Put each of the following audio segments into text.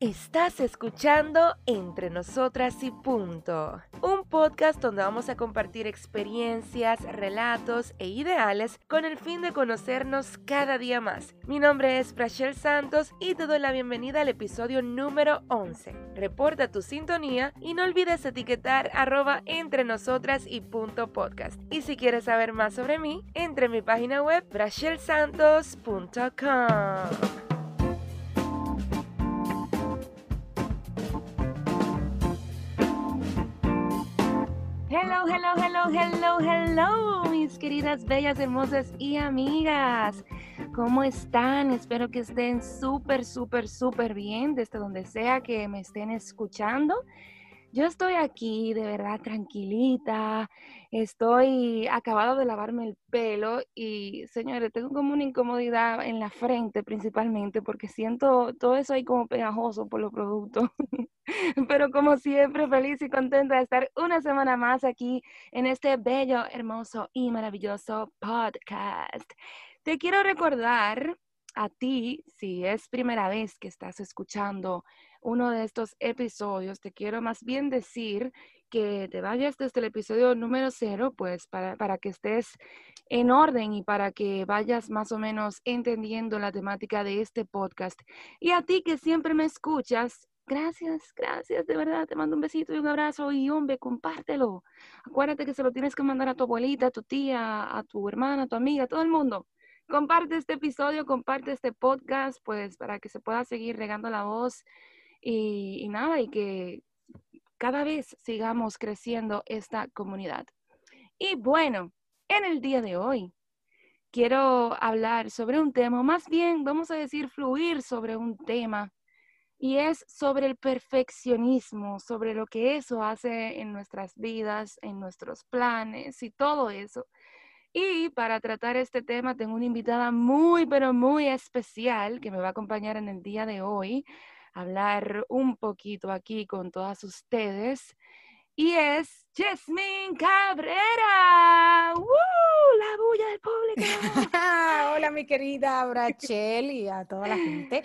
Estás escuchando Entre Nosotras y Punto, un podcast donde vamos a compartir experiencias, relatos e ideales con el fin de conocernos cada día más. Mi nombre es Rachel Santos y te doy la bienvenida al episodio número 11. Reporta tu sintonía y no olvides etiquetar arroba entre nosotras y punto podcast. Y si quieres saber más sobre mí, entre en mi página web rachelsantos.com. Hello, hello, hello, hello, hello, mis queridas, bellas, hermosas y amigas. ¿Cómo están? Espero que estén súper, súper, súper bien desde donde sea que me estén escuchando. Yo estoy aquí de verdad tranquilita, estoy acabado de lavarme el pelo y señores, tengo como una incomodidad en la frente principalmente porque siento todo eso ahí como pegajoso por los productos. Pero como siempre, feliz y contenta de estar una semana más aquí en este bello, hermoso y maravilloso podcast. Te quiero recordar a ti, si es primera vez que estás escuchando uno de estos episodios, te quiero más bien decir que te vayas desde el episodio número cero, pues para, para, que estés en orden y para que vayas más o menos entendiendo la temática de este podcast. Y a ti que siempre me escuchas, gracias, gracias, de verdad, te mando un besito y un abrazo y hombre, compártelo. Acuérdate que se lo tienes que mandar a tu abuelita, a tu tía, a tu hermana, a tu amiga, a todo el mundo. Comparte este episodio, comparte este podcast, pues para que se pueda seguir regando la voz y, nada, y que cada vez sigamos creciendo esta comunidad. Y bueno, en el día de hoy quiero hablar sobre un tema, más bien vamos a decir fluir sobre un tema, y es sobre el perfeccionismo, sobre lo que eso hace en nuestras vidas, en nuestros planes y todo eso. Y para tratar este tema tengo una invitada muy, pero muy especial que me va a acompañar en el día de hoy hablar un poquito aquí con todas ustedes. Y es Jasmine Cabrera. ¡Woo! La bulla del público. Hola, mi querida Brachel y a toda la gente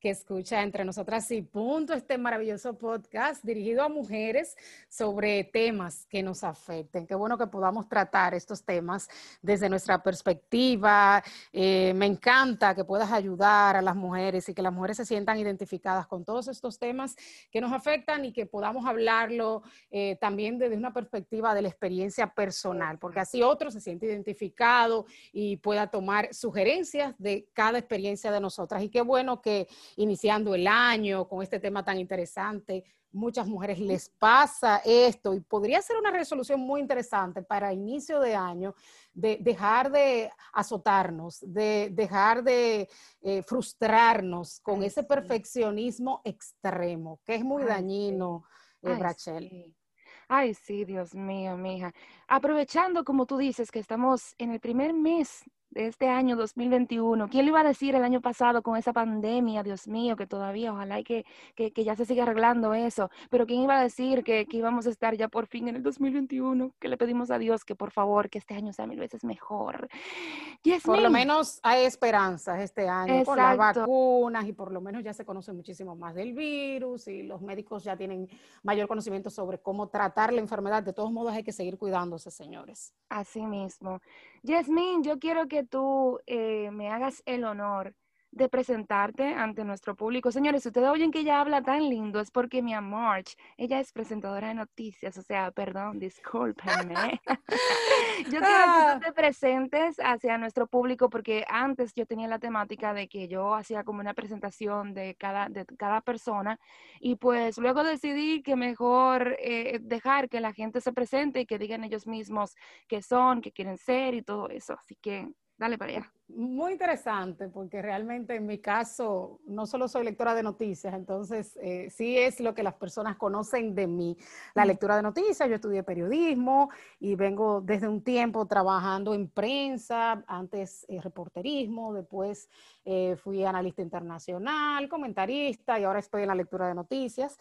que escucha entre nosotras y punto este maravilloso podcast dirigido a mujeres sobre temas que nos afecten. Qué bueno que podamos tratar estos temas desde nuestra perspectiva. Eh, me encanta que puedas ayudar a las mujeres y que las mujeres se sientan identificadas con todos estos temas que nos afectan y que podamos hablarlo eh, también desde una perspectiva de la experiencia personal, porque así otro se siente identificado y pueda tomar sugerencias de cada experiencia de nosotras. Y qué bueno que iniciando el año con este tema tan interesante. Muchas mujeres les pasa esto y podría ser una resolución muy interesante para inicio de año de dejar de azotarnos, de dejar de eh, frustrarnos con ese perfeccionismo extremo, que es muy dañino, eh, Rachel. Ay, sí, Dios mío, mija. Aprovechando, como tú dices, que estamos en el primer mes de este año 2021. ¿Quién le iba a decir el año pasado con esa pandemia, Dios mío, que todavía, ojalá y que, que, ya se siga arreglando eso? Pero ¿quién iba a decir que, que, íbamos a estar ya por fin en el 2021? Que le pedimos a Dios que por favor, que este año sea mil veces mejor. por lo menos hay esperanzas este año con las vacunas y por lo menos ya se conoce muchísimo más del virus y los médicos ya tienen mayor conocimiento sobre cómo tratar la enfermedad. De todos modos hay que seguir cuidándose, señores. Así mismo. Yasmín, yo quiero que tú eh, me hagas el honor de presentarte ante nuestro público. Señores, si ustedes oyen que ella habla tan lindo, es porque mi amor, ella es presentadora de noticias, o sea, perdón, discúlpenme. yo quiero que tú ah. te presentes hacia nuestro público porque antes yo tenía la temática de que yo hacía como una presentación de cada, de cada persona y pues luego decidí que mejor eh, dejar que la gente se presente y que digan ellos mismos qué son, qué quieren ser y todo eso. Así que dale para allá. Muy interesante, porque realmente en mi caso no solo soy lectora de noticias, entonces eh, sí es lo que las personas conocen de mí, la lectura de noticias. Yo estudié periodismo y vengo desde un tiempo trabajando en prensa, antes eh, reporterismo, después eh, fui analista internacional, comentarista y ahora estoy en la lectura de noticias.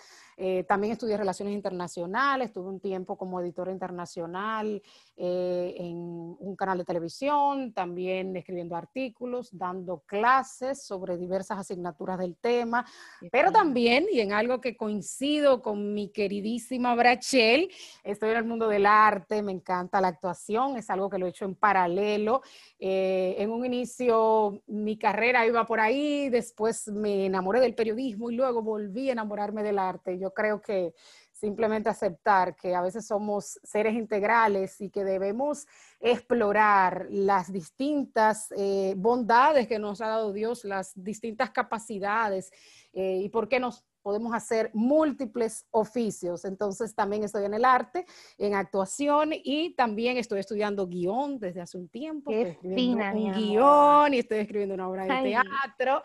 también estudié relaciones internacionales, tuve un tiempo como editora internacional en un canal de televisión, también escribiendo artículos, dando clases sobre diversas asignaturas del tema, pero también, y en algo que coincido con mi queridísima Brachel, estoy en el mundo del arte, me encanta la actuación, es algo que lo he hecho en paralelo. Eh, en un inicio mi carrera iba por ahí, después me enamoré del periodismo y luego volví a enamorarme del arte. Yo creo que simplemente aceptar que a veces somos seres integrales y que debemos explorar las distintas eh, bondades que nos ha dado Dios, las distintas capacidades eh, y por qué nos podemos hacer múltiples oficios. Entonces también estoy en el arte, en actuación y también estoy estudiando guion desde hace un tiempo. Qué fina, un guion y estoy escribiendo una obra de teatro.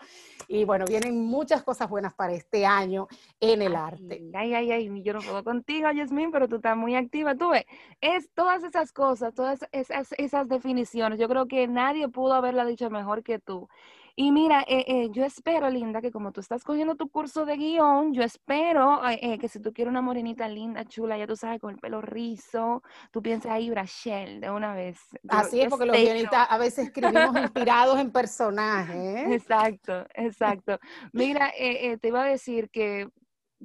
Y bueno, vienen muchas cosas buenas para este año en el arte. Ay, ay, ay, yo no puedo contigo, Yasmin, pero tú estás muy activa. Tú ves, es todas esas cosas, todas esas, esas definiciones. Yo creo que nadie pudo haberla dicho mejor que tú. Y mira, eh, eh, yo espero, Linda, que como tú estás cogiendo tu curso de guion, yo espero eh, que si tú quieres una morenita linda, chula, ya tú sabes, con el pelo rizo, tú pienses ahí, Brachel, de una vez. Así es, porque los guionistas a veces escribimos inspirados en personajes. Exacto, exacto. Mira, te iba a decir que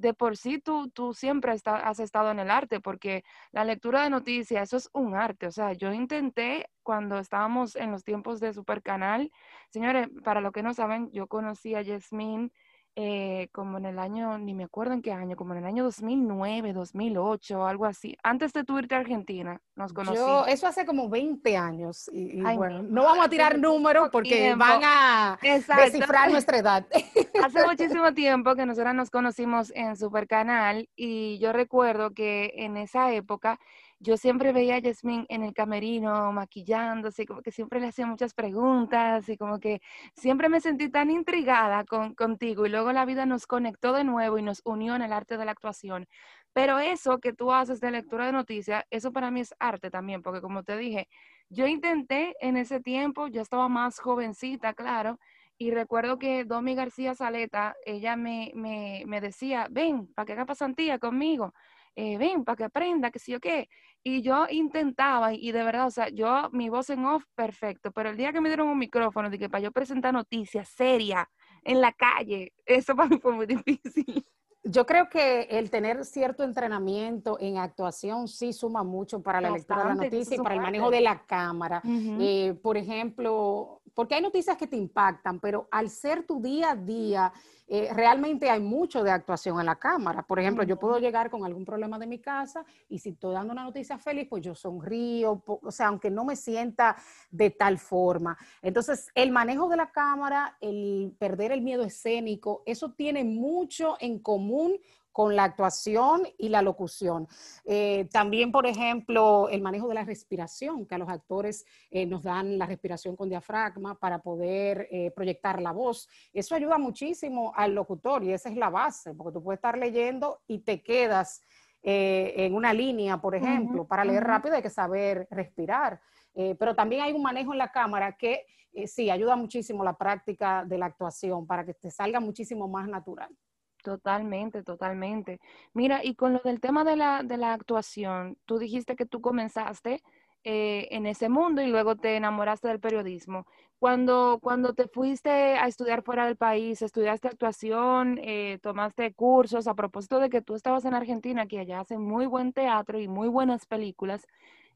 de por sí tú, tú siempre has estado en el arte, porque la lectura de noticias, eso es un arte. O sea, yo intenté cuando estábamos en los tiempos de Supercanal, señores, para los que no saben, yo conocí a Yasmín eh, como en el año, ni me acuerdo en qué año, como en el año 2009, 2008, algo así. Antes de tu irte a Argentina, nos conocimos. eso hace como 20 años. Y, bueno, no vamos a tirar números porque van a descifrar nuestra edad. Hace muchísimo tiempo que nosotras nos conocimos en Supercanal y yo recuerdo que en esa época yo siempre veía a Yasmín en el camerino maquillándose, como que siempre le hacía muchas preguntas y como que siempre me sentí tan intrigada con, contigo y luego la vida nos conectó de nuevo y nos unió en el arte de la actuación. Pero eso que tú haces de lectura de noticias, eso para mí es arte también, porque como te dije, yo intenté en ese tiempo, yo estaba más jovencita, claro, y recuerdo que Domi García Saleta, ella me, me, me decía, ven, para que haga pasantía conmigo. Eh, ven, para que aprenda, que sí o qué. Y yo intentaba, y de verdad, o sea, yo, mi voz en off, perfecto, pero el día que me dieron un micrófono, que para yo presentar noticias serias en la calle, eso para mí fue muy difícil. Yo creo que el tener cierto entrenamiento en actuación sí suma mucho para la lectura de la noticia y para el manejo de la cámara. Eh, por ejemplo, porque hay noticias que te impactan, pero al ser tu día a día, eh, realmente hay mucho de actuación en la cámara. Por ejemplo, yo puedo llegar con algún problema de mi casa y si estoy dando una noticia feliz, pues yo sonrío, o sea, aunque no me sienta de tal forma. Entonces, el manejo de la cámara, el perder el miedo escénico, eso tiene mucho en común con la actuación y la locución. Eh, también, por ejemplo, el manejo de la respiración, que a los actores eh, nos dan la respiración con diafragma para poder eh, proyectar la voz. Eso ayuda muchísimo al locutor y esa es la base, porque tú puedes estar leyendo y te quedas en una línea, por ejemplo. para leer rápido hay que saber respirar. pero también hay un manejo en la cámara que sí ayuda muchísimo la práctica de la actuación para que te salga muchísimo más natural. Totalmente, totalmente. Mira, y con lo del tema de la, de la actuación, tú dijiste que tú comenzaste eh, en ese mundo y luego te enamoraste del periodismo. Cuando, cuando te fuiste a estudiar fuera del país, estudiaste actuación, eh, tomaste cursos, a propósito de que tú estabas en Argentina, que allá hacen muy buen teatro y muy buenas películas,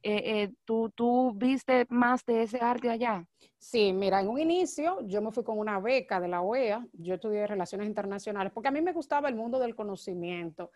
eh, eh, ¿tú, ¿tú viste más de ese arte allá? Sí, mira, en un inicio yo me fui con una beca de la OEA, yo estudié Relaciones Internacionales, porque a mí me gustaba el mundo del conocimiento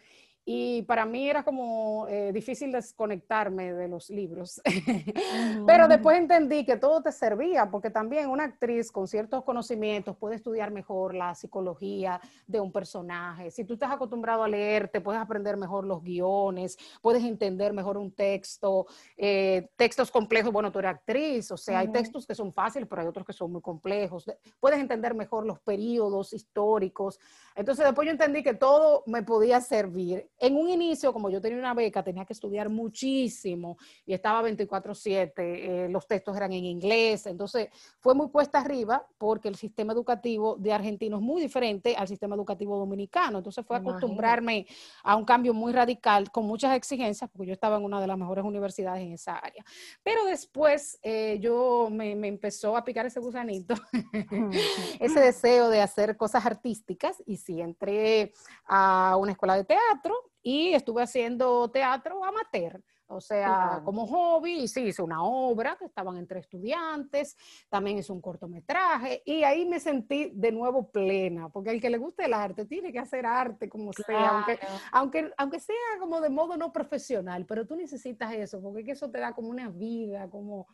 y para mí era como eh, difícil desconectarme de los libros. Pero después entendí que todo te servía, porque también una actriz con ciertos conocimientos puede estudiar mejor la psicología de un personaje. Si tú estás acostumbrado a leer, te puedes aprender mejor los guiones, puedes entender mejor un texto, eh, textos complejos. Bueno, tú eres actriz, o sea, hay textos que son fáciles, pero hay otros que son muy complejos. Puedes entender mejor los periodos históricos. Entonces después yo entendí que todo me podía servir en un inicio, como yo tenía una beca, tenía que estudiar muchísimo y estaba 24/7, eh, los textos eran en inglés, entonces fue muy cuesta arriba porque el sistema educativo de argentino es muy diferente al sistema educativo dominicano, entonces fue acostumbrarme a un cambio muy radical con muchas exigencias porque yo estaba en una de las mejores universidades en esa área. Pero después eh, yo me, me, empezó a picar ese gusanito, ese deseo de hacer cosas artísticas y sí, entré a una escuela de teatro y estuve haciendo teatro amateur. O sea, como hobby, y sí, hice una obra que estaban entre estudiantes, también hice un cortometraje, y ahí me sentí de nuevo plena, porque al que le guste el arte tiene que hacer arte como sea, aunque, aunque, aunque sea como de modo no profesional, pero tú necesitas eso, porque eso te da como una vida, como,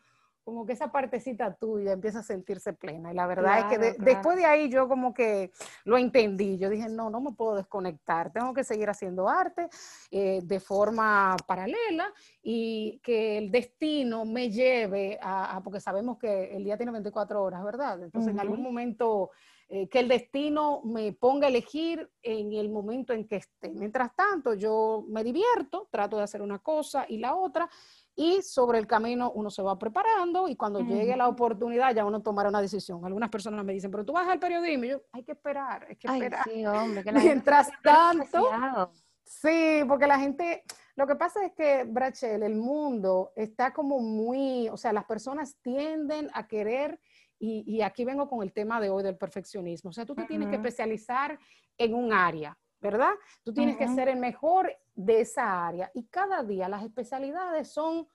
como que esa partecita tuya empieza a sentirse plena. Y la verdad es que después de ahí yo como que lo entendí. Yo dije, no, no me puedo desconectar. Tengo que seguir haciendo arte eh, de forma paralela y que el destino me lleve a, porque sabemos que el día tiene 24 horas, ¿verdad? Entonces en algún momento... Eh, que el destino me ponga a elegir en el momento en que esté. Mientras tanto, yo me divierto, trato de hacer una cosa y la otra, y sobre el camino uno se va preparando y cuando llegue la oportunidad ya uno tomará una decisión. Algunas personas me dicen, pero tú vas al periodismo y yo, hay que esperar, hay que esperar. sí, hombre, que Mientras tanto, sí, porque la gente, lo que pasa es que, Brachel, el mundo está como muy, o sea, las personas tienden a querer, y, y aquí vengo con el tema de hoy del perfeccionismo, o sea, tú te tienes que especializar en un área. ¿Verdad? Tú tienes que ser el mejor de esa área y cada día las especialidades son,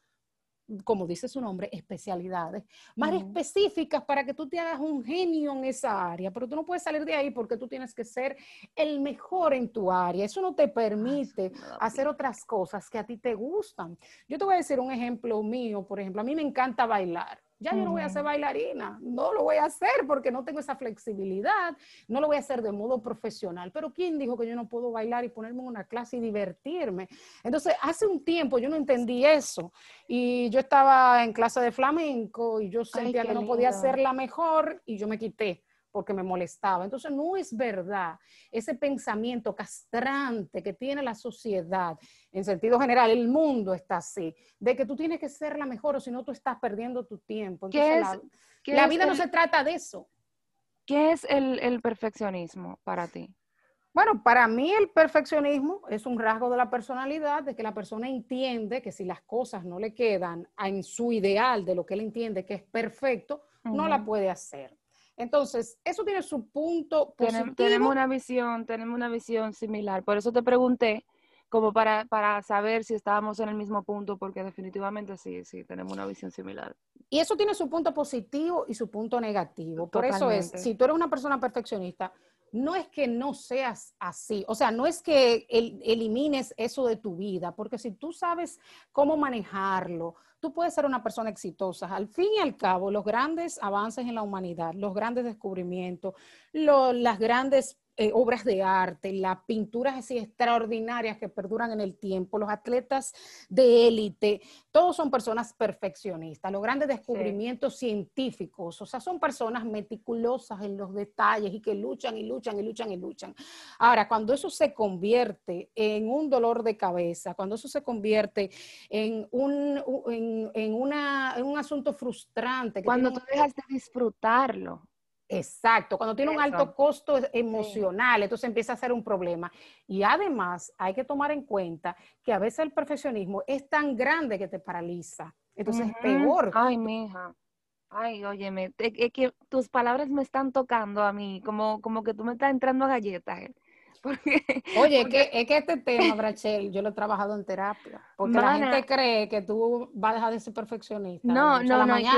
como dice su nombre, especialidades más específicas para que tú te hagas un genio en esa área, pero tú no puedes salir de ahí porque tú tienes que ser el mejor en tu área. Eso no te permite hacer otras cosas que a ti te gustan. Yo te voy a decir un ejemplo mío, por ejemplo, a mí me encanta bailar. Ya yo no voy a ser bailarina, no lo voy a hacer porque no tengo esa flexibilidad, no lo voy a hacer de modo profesional. Pero ¿quién dijo que yo no puedo bailar y ponerme en una clase y divertirme? Entonces, hace un tiempo yo no entendí eso y yo estaba en clase de flamenco y yo sentía que no podía ser la mejor y yo me quité porque me molestaba. Entonces, no es verdad ese pensamiento castrante que tiene la sociedad, en sentido general, el mundo está así, de que tú tienes que ser la mejor o si no, tú estás perdiendo tu tiempo. Entonces, la, vida no se trata de eso. ¿Qué es el, el perfeccionismo para ti? Bueno, para mí el perfeccionismo es un rasgo de la personalidad, de que la persona entiende que si las cosas no le quedan en su ideal de lo que él entiende que es perfecto, no la puede hacer. Entonces, eso tiene su punto positivo. Tenemos una visión, tenemos una visión similar. Por eso te pregunté, como para, para saber si estábamos en el mismo punto, porque definitivamente sí, sí, tenemos una visión similar. Y eso tiene su punto positivo y su punto negativo. Por eso es, si tú eres una persona perfeccionista, no es que no seas así, o sea, no es que elimines eso de tu vida, porque si tú sabes cómo manejarlo, tú puedes ser una persona exitosa. Al fin y al cabo, los grandes avances en la humanidad, los grandes descubrimientos, las grandes eh, obras de arte, las pinturas así extraordinarias que perduran en el tiempo, los atletas de élite, todos son personas perfeccionistas, los grandes descubrimientos científicos, o sea, son personas meticulosas en los detalles y que luchan y luchan y luchan y luchan. Ahora, cuando eso se convierte en un dolor de cabeza, cuando eso se convierte en un, en, una, en un asunto frustrante. cuando tú dejas de disfrutarlo. Exacto, cuando tiene un alto costo emocional, entonces empieza a ser un problema. Y además hay que tomar en cuenta que a veces el profesionismo es tan grande que te paraliza. Entonces es peor. Ay, mija. Ay, óyeme, es que tus palabras me están tocando a mí, como, como que tú me estás entrando a galletas. Eh. Oye, Es, que, este tema, Brachel, yo lo he trabajado en terapia, porque la gente cree que tú vas a dejar de ser perfeccionista. No, no, no, yo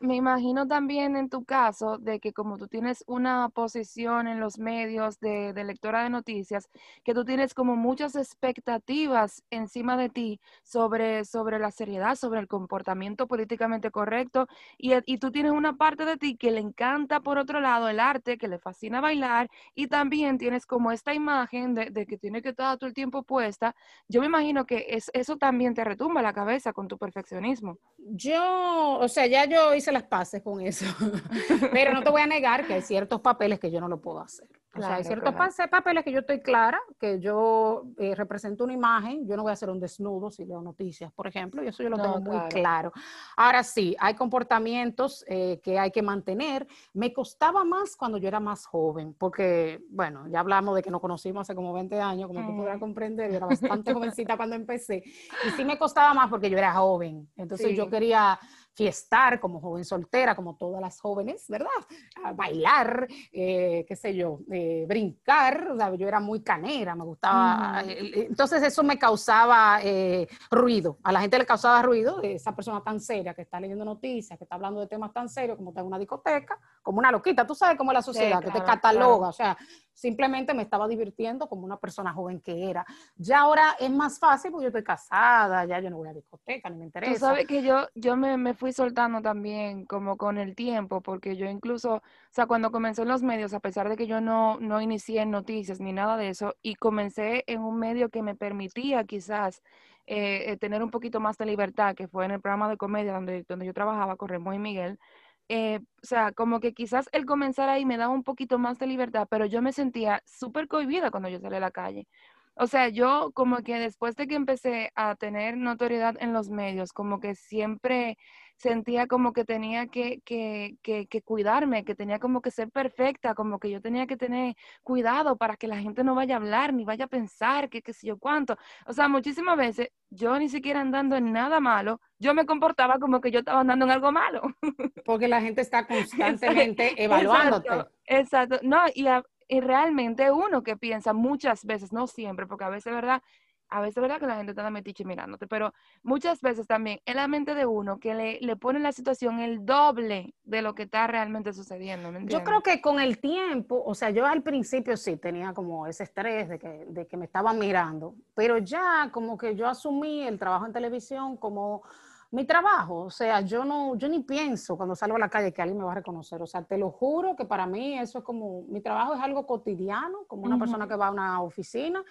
me, imagino también en tu caso de que como tú tienes una posición en los medios de, lectora de noticias, que tú tienes como muchas expectativas encima de ti sobre, sobre la seriedad, sobre el comportamiento políticamente correcto, y, y tú tienes una parte de ti que le encanta, por otro lado, el arte, que le fascina bailar, y también tienes como esta imagen de, que tiene que estar todo el tiempo puesta, yo me imagino que es, eso también te retumba la cabeza con tu perfeccionismo. Yo, o sea, ya yo hice las paces con eso, pero no te voy a negar que hay ciertos papeles que yo no lo puedo hacer. O sea, hay ciertos papeles que yo estoy clara, que yo eh, represento una imagen, yo no voy a hacer un desnudo si leo noticias, por ejemplo, y eso yo lo tengo muy claro. Ahora sí, hay comportamientos eh, que hay que mantener. Me costaba más cuando yo era más joven, porque, bueno, ya hablamos de que nos conocimos hace como 20 años, como tú podrás comprender, yo era bastante jovencita cuando empecé, y sí me costaba más porque yo era joven, entonces yo quería fiestar como joven soltera, como todas las jóvenes, ¿verdad? bailar, eh, qué sé yo, eh, brincar, yo era muy canera, me gustaba. Eh, entonces eso me causaba ruido, a la gente le causaba ruido, esa persona tan seria que está leyendo noticias, que está hablando de temas tan serios como está en una discoteca, como una loquita, tú sabes cómo es la sociedad, que te cataloga, o sea, simplemente me estaba divirtiendo como una persona joven que era. Ya ahora es más fácil porque yo estoy casada, ya yo no voy a discoteca, ni me interesa. Tú sabes que yo, yo me, me, fui soltando también como con el tiempo, porque yo incluso, o sea, cuando comencé en los medios, a pesar de que yo no, no inicié en noticias ni nada de eso, y comencé en un medio que me permitía quizás eh, eh, tener un poquito más de libertad, que fue en el programa de comedia donde, donde yo trabajaba con Remo y Miguel, eh, o sea, como que quizás el comenzar ahí me daba un poquito más de libertad, pero yo me sentía súper cohibida cuando yo salí a la calle. O sea, yo como que después de que empecé a tener notoriedad en los medios, como que siempre sentía como que tenía que, que, que, que, cuidarme, que tenía como que ser perfecta, como que yo tenía que tener cuidado para que la gente no vaya a hablar, ni vaya a pensar que qué sé yo cuánto. O sea, muchísimas veces yo ni siquiera andando en nada malo, yo me comportaba como que yo estaba andando en algo malo. Porque la gente está constantemente evaluándote. Exacto, exacto. No, y, y realmente uno que piensa muchas veces, no siempre, porque a veces, ¿verdad? A veces es verdad que la gente está metiche mirándote, pero muchas veces también en la mente de uno que le, le pone la situación el doble de lo que está realmente sucediendo. yo creo que con el tiempo, o sea, yo al principio sí tenía como ese estrés de que, de que me estaban mirando, pero ya como que yo asumí el trabajo en televisión como mi trabajo, o sea, yo no, yo ni pienso cuando salgo a la calle que alguien me va a reconocer, o sea, te lo juro que para mí eso es como, mi trabajo es algo cotidiano, como una persona que va a una oficina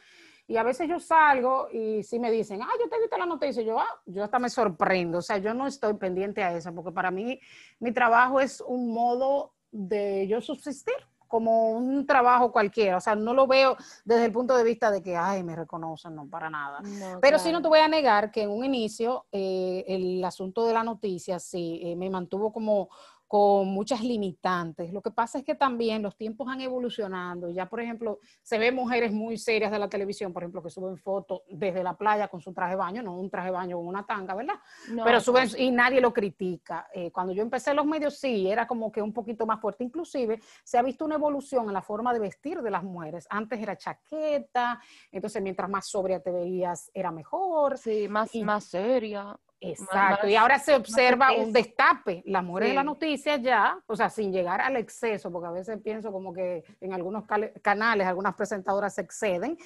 y a veces yo salgo y si me dicen, ah, yo te viste la noticia, yo, ah, yo hasta me sorprendo. O sea, yo no estoy pendiente a eso, porque para mí mi trabajo es un modo de yo subsistir, como un trabajo cualquiera. O sea, no lo veo desde el punto de vista de que, ay, me reconocen, no, para nada. Pero sí no te voy a negar que en un inicio eh, el asunto de la noticia sí eh, me mantuvo como con muchas limitantes. Lo que pasa es que también los tiempos han evolucionado. Ya, por ejemplo, se ven mujeres muy serias de la televisión, por ejemplo, que suben fotos desde la playa con su traje de baño, no un traje de baño con una tanga, ¿verdad? Pero suben y nadie lo critica. Eh, cuando yo empecé los medios, sí, era como que un poquito más fuerte. Inclusive se ha visto una evolución en la forma de vestir de las mujeres. Antes era chaqueta, entonces mientras más sobria te veías, era mejor. Sí, más, más seria. Exacto, y ahora se observa un destape. Las mujeres de la noticia ya, o sea, sin llegar al exceso, porque a veces pienso como que en algunos canales algunas presentadoras se exceden,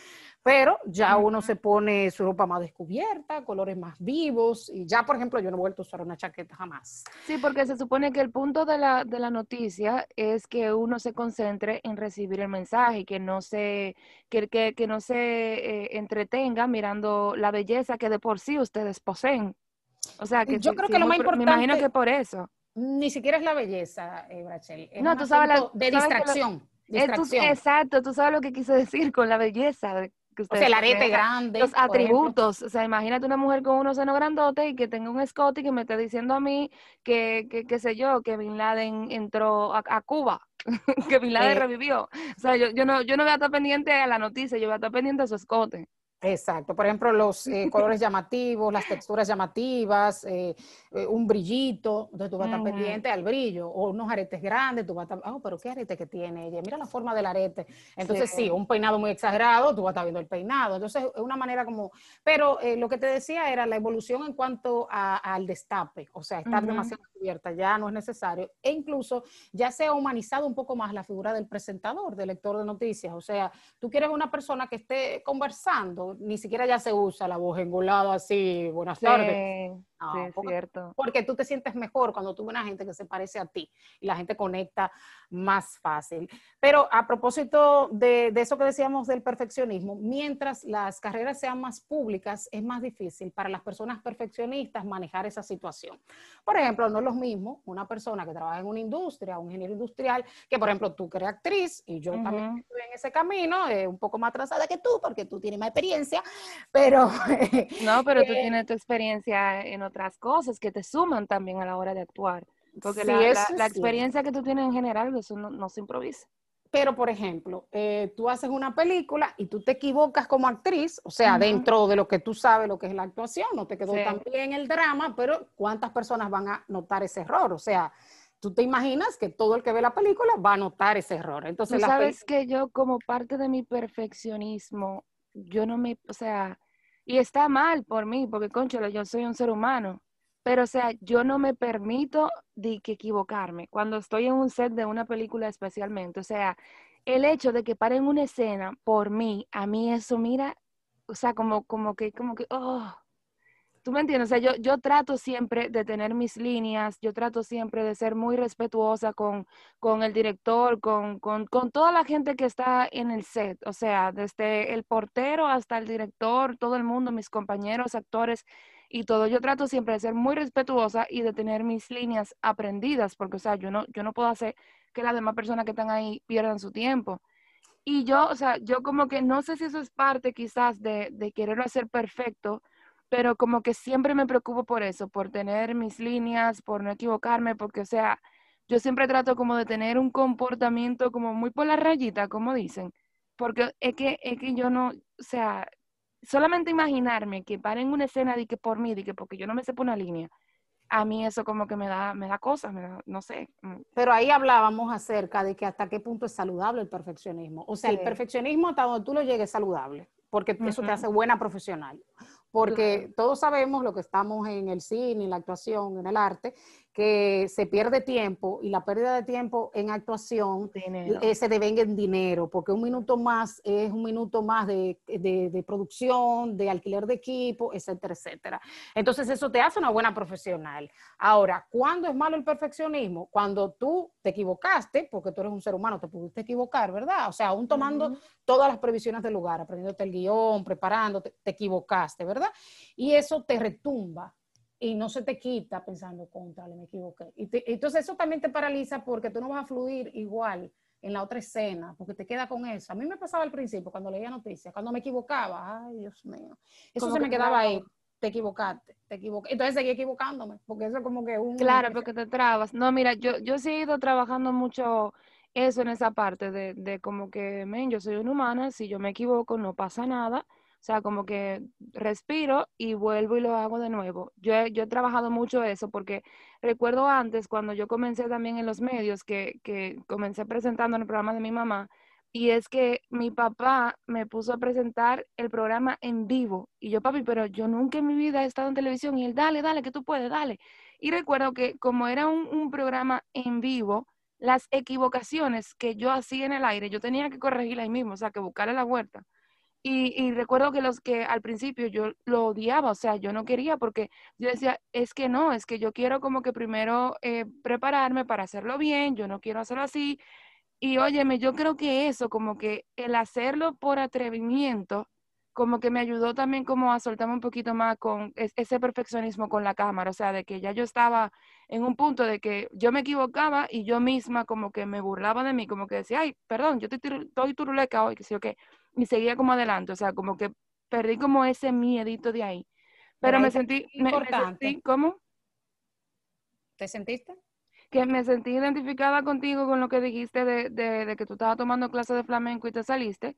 pero ya uno se pone su ropa más descubierta, colores más vivos, y ya, por ejemplo, yo no he vuelto a usar una chaqueta jamás. Sí, porque se supone que el punto de la, de la noticia es que uno se concentre en recibir el mensaje y que no se, que, que, que no se eh, entretenga mirando la belleza que de por sí ustedes poseen. O sea, que yo creo que lo más importante. Me imagino que por eso. Ni siquiera es la belleza, eh, Brachel. no, tú sabes la, de distracción. distracción. exacto, tú sabes lo que quise decir con la belleza. Que o sea, el arete grande. Los atributos. O sea, imagínate una mujer con unos senos grandotes y que tenga un escote y que me esté diciendo a mí que, que qué sé yo, que Bin Laden entró a, Cuba, que Bin Laden revivió. O sea, yo, yo, no, yo no voy a estar pendiente a la noticia, yo voy a estar pendiente a su escote. Exacto, por ejemplo, los eh, colores llamativos, las texturas llamativas, eh, eh, un brillito, entonces tú vas a estar pendiente al brillo, o unos aretes grandes, tú vas a estar, oh, pero qué arete que tiene ella, mira la forma del arete. Entonces sí, un peinado muy exagerado, tú vas a estar viendo el peinado. Entonces es una manera como, pero lo que te decía era la evolución en cuanto al destape, o sea, estar demasiado cubierta ya no es necesario, e incluso ya se ha humanizado un poco más la figura del presentador, del lector de noticias, o sea, tú quieres una persona que esté conversando, ni siquiera ya se usa la voz engolada así, buenas tardes. Sí, es cierto. Porque tú te sientes mejor cuando tú ves una gente que se parece a ti y la gente conecta más fácil. Pero a propósito de, de eso que decíamos del perfeccionismo, mientras las carreras sean más públicas, es más difícil para las personas perfeccionistas manejar esa situación. Por ejemplo, no es lo mismo una persona que trabaja en una industria, un ingeniero industrial, que por ejemplo tú que eres actriz y yo también estoy en ese camino, eh, un poco más atrasada que tú porque tú tienes más experiencia, pero... no, pero tú eh, tienes tu experiencia en otras cosas que te suman también a la hora de actuar. Porque la, experiencia que tú tienes en general, eso no, se improvisa. Pero, por ejemplo, eh, tú haces una película y tú te equivocas como actriz, o sea, dentro de lo que tú sabes, lo que es la actuación, no te quedó tan bien el drama, pero ¿cuántas personas van a notar ese error? O sea, tú te imaginas que todo el que ve la película va a notar ese error. Entonces, tú sabes que yo, como parte de mi perfeccionismo, yo no me, o sea, y está mal por mí, porque, concho, yo soy un ser humano pero, o sea, yo no me permito de que equivocarme cuando estoy en un set de una película especialmente. O sea, el hecho de que paren una escena por mí, a mí eso, mira, o sea, como, como que, como que, oh, tú me entiendes, o sea, yo, yo trato siempre de tener mis líneas, yo trato siempre de ser muy respetuosa con, con el director, con, con, con, toda la gente que está en el set, o sea, desde el portero hasta el director, todo el mundo, mis compañeros, actores, y todo. Yo trato siempre de ser muy respetuosa y de tener mis líneas aprendidas, porque, o sea, yo no, yo no puedo hacer que las demás personas que están ahí pierdan su tiempo. Y yo, o sea, yo como que no sé si eso es parte quizás de, de quererlo hacer perfecto, pero como que siempre me preocupo por eso, por tener mis líneas, por no equivocarme, porque, o sea, yo siempre trato como de tener un comportamiento como muy por la rayita, como dicen, porque es que, es que yo no, o sea, solamente imaginarme que paren una escena de que por mí, de que porque yo no me sepa una línea, a mí eso como que me da, me da cosas, no sé. Mm. Pero ahí hablábamos acerca de que hasta qué punto es saludable el perfeccionismo. O sea, el perfeccionismo hasta donde tú lo llegues es saludable, porque eso te hace buena profesional. Porque todos sabemos lo que estamos en el cine, en la actuación, en el arte, que se pierde tiempo y la pérdida de tiempo en actuación eh, se devenga en dinero, porque un minuto más es un minuto más de, de, producción, de alquiler de equipo, etcétera, etcétera. Entonces eso te hace una buena profesional. Ahora, ¿cuándo es malo el perfeccionismo? Cuando tú te equivocaste, porque tú eres un ser humano, te pudiste equivocar, ¿verdad? O sea, aún tomando todas las previsiones del lugar, aprendiéndote el guion, preparándote, te equivocaste, ¿verdad? Y eso te retumba y no se te quita pensando, contra, me equivoqué. Y entonces eso también te paraliza porque tú no vas a fluir igual en la otra escena, porque te queda con eso. A mí me pasaba al principio cuando leía noticias, cuando me equivocaba, ay Dios mío, eso se me quedaba ahí, te equivocaste, te equivocaste. Entonces seguí equivocándome, porque eso es como que un... Claro, porque te trabas. No, mira, yo, yo sí he ido trabajando mucho eso en esa parte de, de como que, men, yo soy una humana, si yo me equivoco no pasa nada o sea, como que respiro y vuelvo y lo hago de nuevo. Yo he, yo he trabajado mucho eso porque recuerdo antes cuando yo comencé también en los medios, que, que comencé presentando en el programa de mi mamá, y es que mi papá me puso a presentar el programa en vivo. Y yo, papi, pero yo nunca en mi vida he estado en televisión. Y él, dale, dale, que tú puedes, dale. Y recuerdo que como era un, programa en vivo, las equivocaciones que yo hacía en el aire, yo tenía que corregirla ahí mismo, o sea, que buscarle la vuelta. Y, recuerdo que los que al principio yo lo odiaba, o sea, yo no quería porque yo decía, es que no, es que yo quiero como que primero eh, prepararme para hacerlo bien, yo no quiero hacerlo así. Y óyeme, yo creo que eso, como que el hacerlo por atrevimiento, como que me ayudó también como a soltarme un poquito más con ese perfeccionismo con la cámara, o sea, de que ya yo estaba en un punto de que yo me equivocaba y yo misma como que me burlaba de mí, como que decía, ay, perdón, yo estoy turuleca hoy, que sí o qué y seguía como adelante, o sea, como que perdí como ese miedito de ahí. Pero, me, sentí, me, sentí, ¿cómo? ¿Te sentiste? Que me sentí identificada contigo con lo que dijiste de, de, que tú estabas tomando clases de flamenco y te saliste,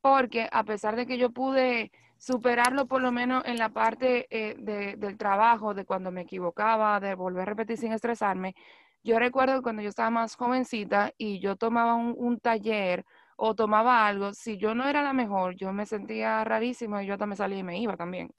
porque a pesar de que yo pude superarlo por lo menos en la parte eh, de, del trabajo, de cuando me equivocaba, de volver a repetir sin estresarme, yo recuerdo cuando yo estaba más jovencita y yo tomaba un, un taller o tomaba algo, si yo no era la mejor, yo me sentía rarísimo y yo también salía y me iba también.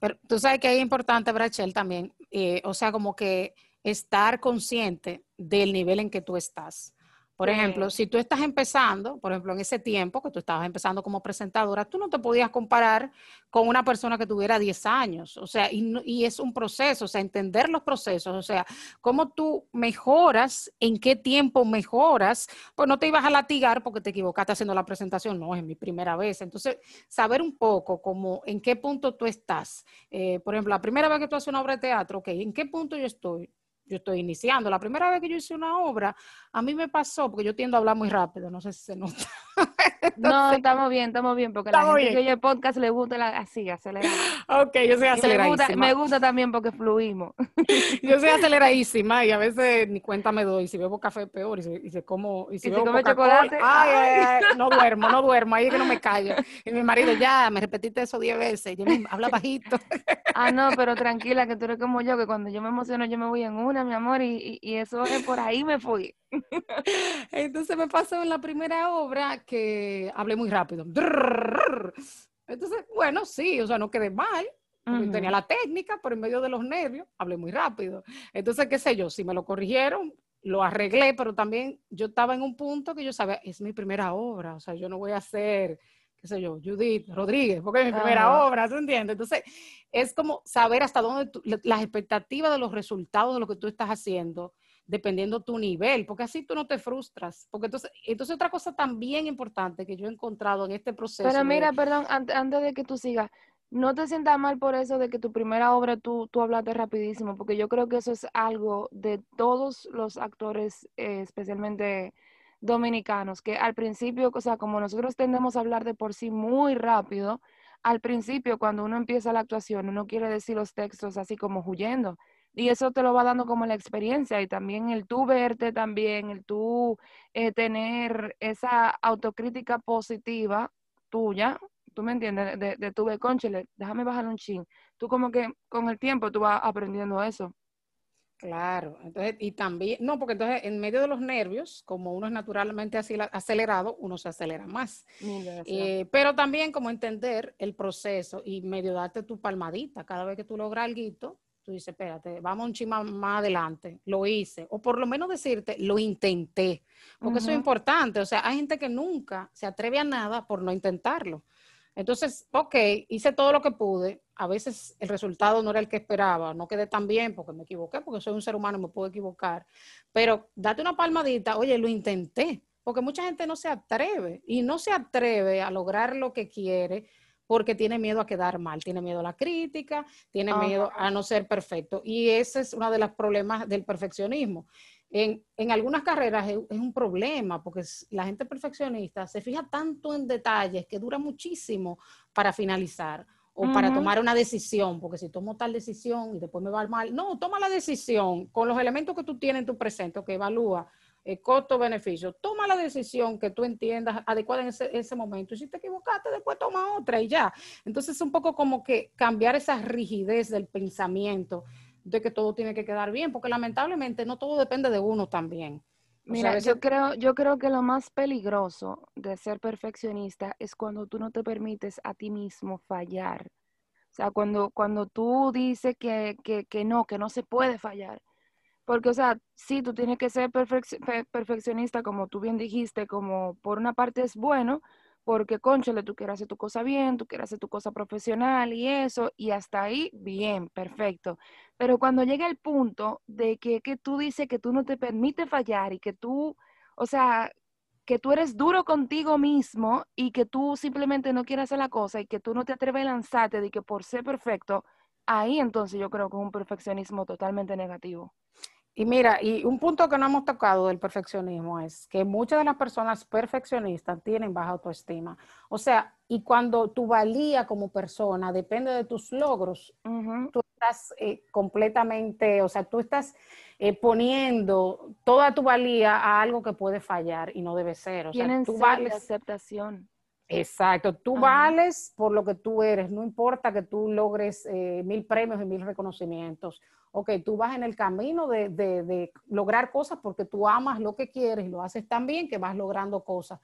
Pero tú sabes que es importante, Brachel, también, eh, o sea, como que estar consciente del nivel en que tú estás. Por ejemplo, si tú estás empezando, por ejemplo, en ese tiempo que tú estabas empezando como presentadora, tú no te podías comparar con una persona que tuviera 10 años. O sea, y, y, es un proceso, o sea, entender los procesos, o sea, cómo tú mejoras, en qué tiempo mejoras, pues no te ibas a latigar porque te equivocaste haciendo la presentación, no, es mi primera vez. Entonces, saber un poco cómo, en qué punto tú estás. Eh, por ejemplo, la primera vez que tú haces una obra de teatro, ok, ¿en qué punto yo estoy? yo estoy iniciando. La primera vez que yo hice una obra, a mí me pasó, porque yo tiendo a hablar muy rápido, no sé si se nota. no, estamos bien, estamos bien, porque la gente que oye el podcast le gusta la, así, acelerada. Ok, yo soy aceleradísima. Me gusta, también porque fluimos. yo soy aceleradísima y a veces ni cuenta me doy. Si bebo café, peor. Y si, y si como, y si, bebo come chocolate. Ay, ay, no duermo, no duermo. Ahí es que no me callo. Y mi marido, ya, me repetiste eso diez veces. Yo habla bajito. ah, no, pero tranquila, que tú eres como yo, que cuando yo me emociono, yo me voy en una, mi amor, y, y, eso es por ahí me fui. Entonces me pasó en la primera obra que hablé muy rápido. Entonces, bueno, sí, o sea, no quedé mal. Tenía la técnica, pero en medio de los nervios hablé muy rápido. Entonces, qué sé yo, si me lo corrigieron, lo arreglé, pero también yo estaba en un punto que yo sabía, es mi primera obra, o sea, yo no voy a hacer, qué sé yo, Judith Rodríguez, porque es mi primera obra, ¿tú entiendes? Entonces, es como saber hasta dónde las expectativas de los resultados de lo que tú estás haciendo dependiendo tu nivel, porque así tú no te frustras. Porque entonces, entonces otra cosa también importante que yo he encontrado en este proceso. Pero mira, perdón, antes, de que tú sigas, no te sientas mal por eso de que tu primera obra tú, tú hablaste rapidísimo, porque yo creo que eso es algo de todos los actores, eh, especialmente dominicanos, que al principio, o sea, como nosotros tendemos a hablar de por sí muy rápido, al principio cuando uno empieza la actuación, uno quiere decir los textos así como huyendo y eso te lo va dando como la experiencia y también el tú verte también, el tú eh, tener esa autocrítica positiva tuya, tú me entiendes, de, de tu ver, conchele, déjame bajar un chin. Tú como que con el tiempo tú vas aprendiendo eso. Claro, entonces, y también, no, porque entonces en medio de los nervios, como uno es naturalmente así acelerado, uno se acelera más. Eh, pero también como entender el proceso y medio darte tu palmadita cada vez que tú logras algo, tú dices, espérate, vamos un chima más adelante, lo hice, o por lo menos decirte, lo intenté, porque eso es importante, o sea, hay gente que nunca se atreve a nada por no intentarlo. Entonces, ok, hice todo lo que pude, a veces el resultado no era el que esperaba, no quedé tan bien porque me equivoqué, porque soy un ser humano y me puedo equivocar, pero date una palmadita, oye, lo intenté, porque mucha gente no se atreve y no se atreve a lograr lo que quiere porque tiene miedo a quedar mal, tiene miedo a la crítica, tiene miedo a no ser perfecto. Y ese es uno de los problemas del perfeccionismo. En, algunas carreras es, un problema porque la gente perfeccionista se fija tanto en detalles que dura muchísimo para finalizar o para tomar una decisión, porque si tomo tal decisión y después me va mal, no, toma la decisión con los elementos que tú tienes en tu presente, que evalúa eh, costo-beneficio. Toma la decisión que tú entiendas adecuada en ese, momento. Y si te equivocaste, después toma otra y ya. Entonces, es un poco como que cambiar esa rigidez del pensamiento de que todo tiene que quedar bien, porque lamentablemente no todo depende de uno también. Mira, yo creo, yo creo que lo más peligroso de ser perfeccionista es cuando tú no te permites a ti mismo fallar. O sea, cuando, cuando tú dices que, que, que no, que no se puede fallar. Porque, o sea, sí, tú tienes que ser perfeccionista, como tú bien dijiste, como por una parte es bueno, porque, conchale, tú quieres hacer tu cosa bien, tú quieres hacer tu cosa profesional y eso, y hasta ahí, bien, perfecto. Pero cuando llega el punto de que, que tú dices que tú no te permite fallar y que tú, o sea, que tú eres duro contigo mismo y que tú simplemente no quieres hacer la cosa y que tú no te atreves a lanzarte de que por ser perfecto, ahí entonces yo creo que es un perfeccionismo totalmente negativo. Y mira, y un punto que no hemos tocado del perfeccionismo es que muchas de las personas perfeccionistas tienen baja autoestima. O sea, y cuando tu valía como persona depende de tus logros, tú estás eh, completamente, o sea, tú estás eh, poniendo toda tu valía a algo que puede fallar y no debe ser. O Tienen sea, tú vales aceptación. Exacto, tú vales por lo que tú eres, no importa que tú logres eh, mil premios y mil reconocimientos. Ok, tú vas en el camino de, de, lograr cosas porque tú amas lo que quieres y lo haces tan bien que vas logrando cosas.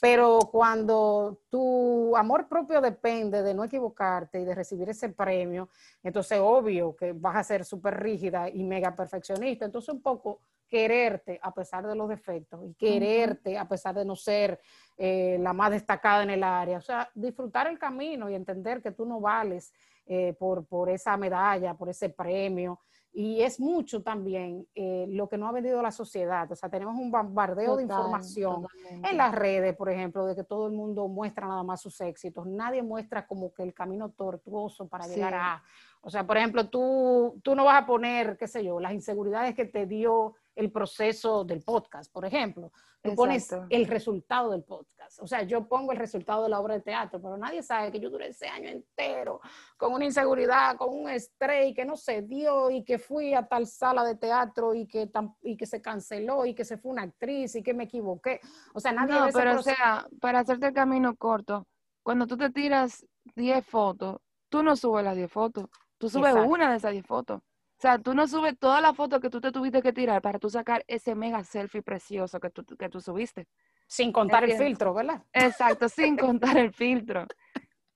Pero cuando tu amor propio depende de no equivocarte y de recibir ese premio, entonces obvio que vas a ser súper rígida y mega perfeccionista. Entonces un poco quererte a pesar de los defectos y quererte a pesar de no ser eh, la más destacada en el área. O sea, disfrutar el camino y entender que tú no vales eh, por, por esa medalla, por ese premio. Y es mucho también eh, lo que no ha vendido la sociedad. O sea, tenemos un bombardeo de información en las redes, por ejemplo, de que todo el mundo muestra nada más sus éxitos. Nadie muestra como que el camino tortuoso para llegar a... O sea, por ejemplo, tú, tú no vas a poner, qué sé yo, las inseguridades que te dio el proceso del podcast, por ejemplo. Tú pones el resultado del podcast. O sea, yo pongo el resultado de la obra de teatro, pero nadie sabe que yo duré ese año entero con una inseguridad, con un estrés que no se dio y que fui a tal sala de teatro y que, y que se canceló y que se fue una actriz y que me equivoqué. O sea, nadie No, pero o sea, para hacerte el camino corto, cuando tú te tiras 10 fotos, tú no subes las 10 fotos, tú subes una de esas 10 fotos. O sea, tú no subes toda la foto que tú te tuviste que tirar para tú sacar ese mega selfie precioso que tú, que tú subiste. Sin contar el filtro, ¿verdad? Exacto, sin contar el filtro.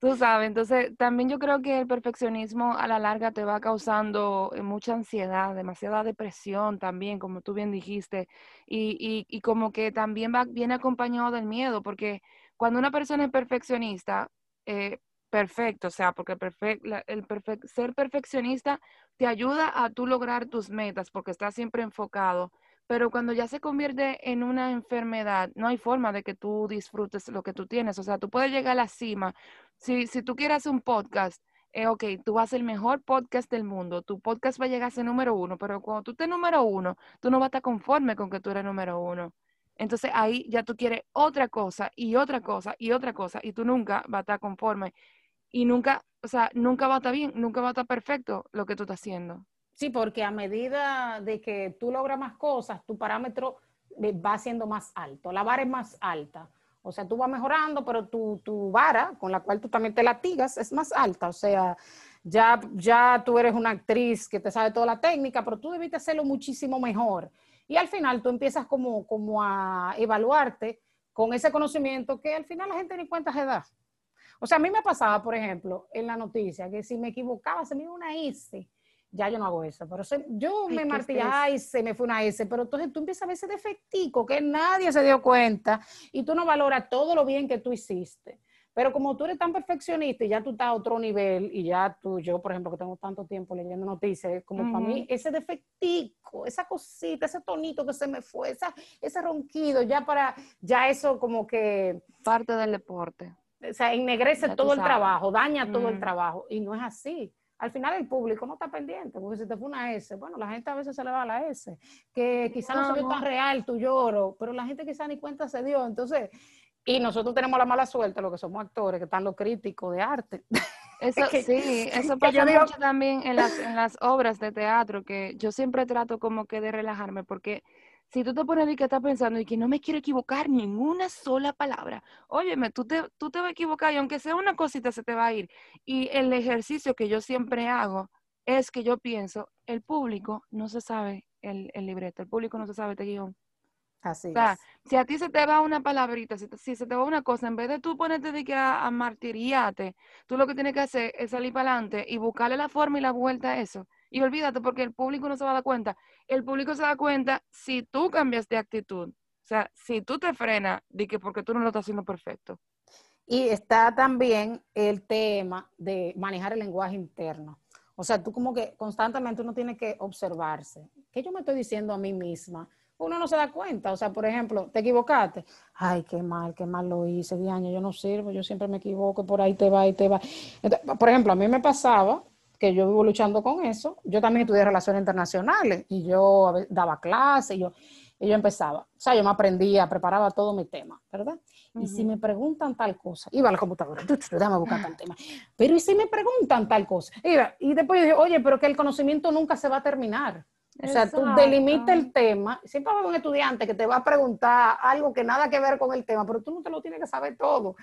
Tú sabes, entonces también yo creo que el perfeccionismo a la larga te va causando eh, mucha ansiedad, demasiada depresión también, como tú bien dijiste, y, y, y como que también va, viene acompañado del miedo, porque cuando una persona es perfeccionista, eh, perfecto, o sea, porque el, el ser perfeccionista te ayuda a tú lograr tus metas porque estás siempre enfocado, pero cuando ya se convierte en una enfermedad, no hay forma de que tú disfrutes lo que tú tienes, o sea, tú puedes llegar a la cima. Si, si tú quieres un podcast, eh, ok, tú vas el mejor podcast del mundo, tu podcast va a llegar a ser número uno, pero cuando tú estés número uno, tú no vas a estar conforme con que tú eres número uno. Entonces ahí ya tú quieres otra cosa y otra cosa y otra cosa y tú nunca vas a estar conforme y nunca, o sea, nunca va a estar bien, nunca va a estar perfecto lo que tú estás haciendo. Sí, porque a medida de que tú logras más cosas, tu parámetro eh, va siendo más alto, la vara es más alta. O sea, tú vas mejorando, pero tu, vara con la cual tú también te latigas es más alta. O sea, ya, ya tú eres una actriz que te sabe toda la técnica, pero tú debiste hacerlo muchísimo mejor. Y al final tú empiezas como, como a evaluarte con ese conocimiento que al final la gente ni cuenta se da. O sea, a mí me pasaba, por ejemplo, en la noticia, que si me equivocaba, se me iba una S. Ya yo no hago eso, pero yo me martillaba, ay, se me fue una S, pero entonces tú empiezas a ver ese defectico que nadie se dio cuenta y tú no valoras todo lo bien que tú hiciste. Pero como tú eres tan perfeccionista y ya tú estás a otro nivel y ya tú, yo por ejemplo que tengo tanto tiempo leyendo noticias, como para mí ese defectico, esa cosita, ese tonito que se me fue, ese ronquido, ya para, ya eso como que... Parte del deporte o sea, ennegrece todo el trabajo, daña todo el mm. trabajo. Y no es así. Al final el público no está pendiente, porque si te fue una S, bueno, la gente a veces se le va a la S, que quizás no, se vio tan real tu lloro, pero la gente quizás ni cuenta se dio. Entonces, y nosotros tenemos la mala suerte, los que somos actores, que están los críticos de arte. Eso sí, eso pasa mucho también en las, en las obras de teatro, que yo siempre trato como que de relajarme, porque si tú te pones y que estás pensando y que no me quiero equivocar ni en una sola palabra, óyeme, tú te, tú te vas a equivocar y aunque sea una cosita se te va a ir. Y el ejercicio que yo siempre hago es que yo pienso, el público no se sabe el, libreto, el público no se sabe este guion. Así o sea, si a ti se te va una palabrita, si, si, se te va una cosa, en vez de tú ponerte de que a, a martiriarte, tú lo que tienes que hacer es salir para adelante y buscarle la forma y la vuelta a eso. Y olvídate, porque el público no se va a dar cuenta. El público se da cuenta si tú cambias de actitud. O sea, si tú te frenas, di que porque tú no lo estás haciendo perfecto. Y está también el tema de manejar el lenguaje interno. O sea, tú como que constantemente uno tiene que observarse. ¿Qué yo me estoy diciendo a mí misma? Uno no se da cuenta. O sea, por ejemplo, te equivocaste. Ay, qué mal, qué mal lo hice. De año yo no sirvo, yo siempre me equivoco, por ahí te va y te va. por ejemplo, a mí me pasaba que yo vivo luchando con eso. Yo también estudié relaciones internacionales y yo daba clases y yo, y yo empezaba. O sea, yo me aprendía, preparaba todo mi tema, ¿verdad? Y si me preguntan tal cosa, iba a la computadora, déjame buscar tal tema. Pero y si me preguntan tal cosa, iba, y después yo dije, oye, pero que el conocimiento nunca se va a terminar. O sea, tú delimitas el tema. Siempre va a haber un estudiante que te va a preguntar algo que nada que ver con el tema, pero tú no te lo tienes que saber todo.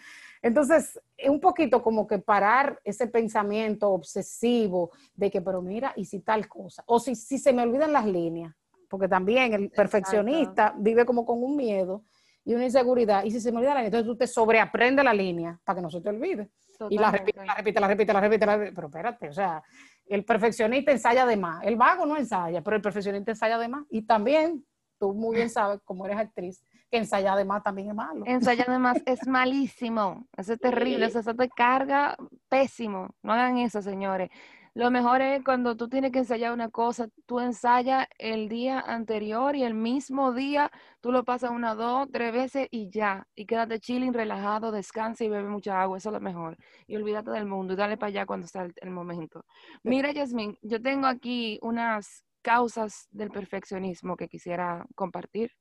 Entonces, un poquito como que parar ese pensamiento obsesivo de que, pero mira, y si tal cosa, o si, si se me olvidan las líneas, porque también el perfeccionista vive como con un miedo y una inseguridad, y si se me olvida la línea, entonces tú te sobreaprende la línea para que no se te olvide. Y la repite, la repite, la repite, la repite, la repite, pero espérate, o sea, el perfeccionista ensaya de más. El vago no ensaya, pero el perfeccionista ensaya de más. Y también tú muy bien sabes, como eres actriz, que ensayar de más también es malo. Ensayar de más es malísimo. Eso es terrible. Eso, eso te carga pésimo. No hagan eso, señores. Lo mejor es cuando tú tienes que ensayar una cosa, tú ensayas el día anterior y el mismo día tú lo pasas una, dos, tres veces y ya. Y quédate chilling, relajado, descansa y bebe mucha agua. Eso es lo mejor. Y olvídate del mundo y dale para allá cuando está el, momento. Mira, Yasmin, yo tengo aquí unas causas del perfeccionismo que quisiera compartir.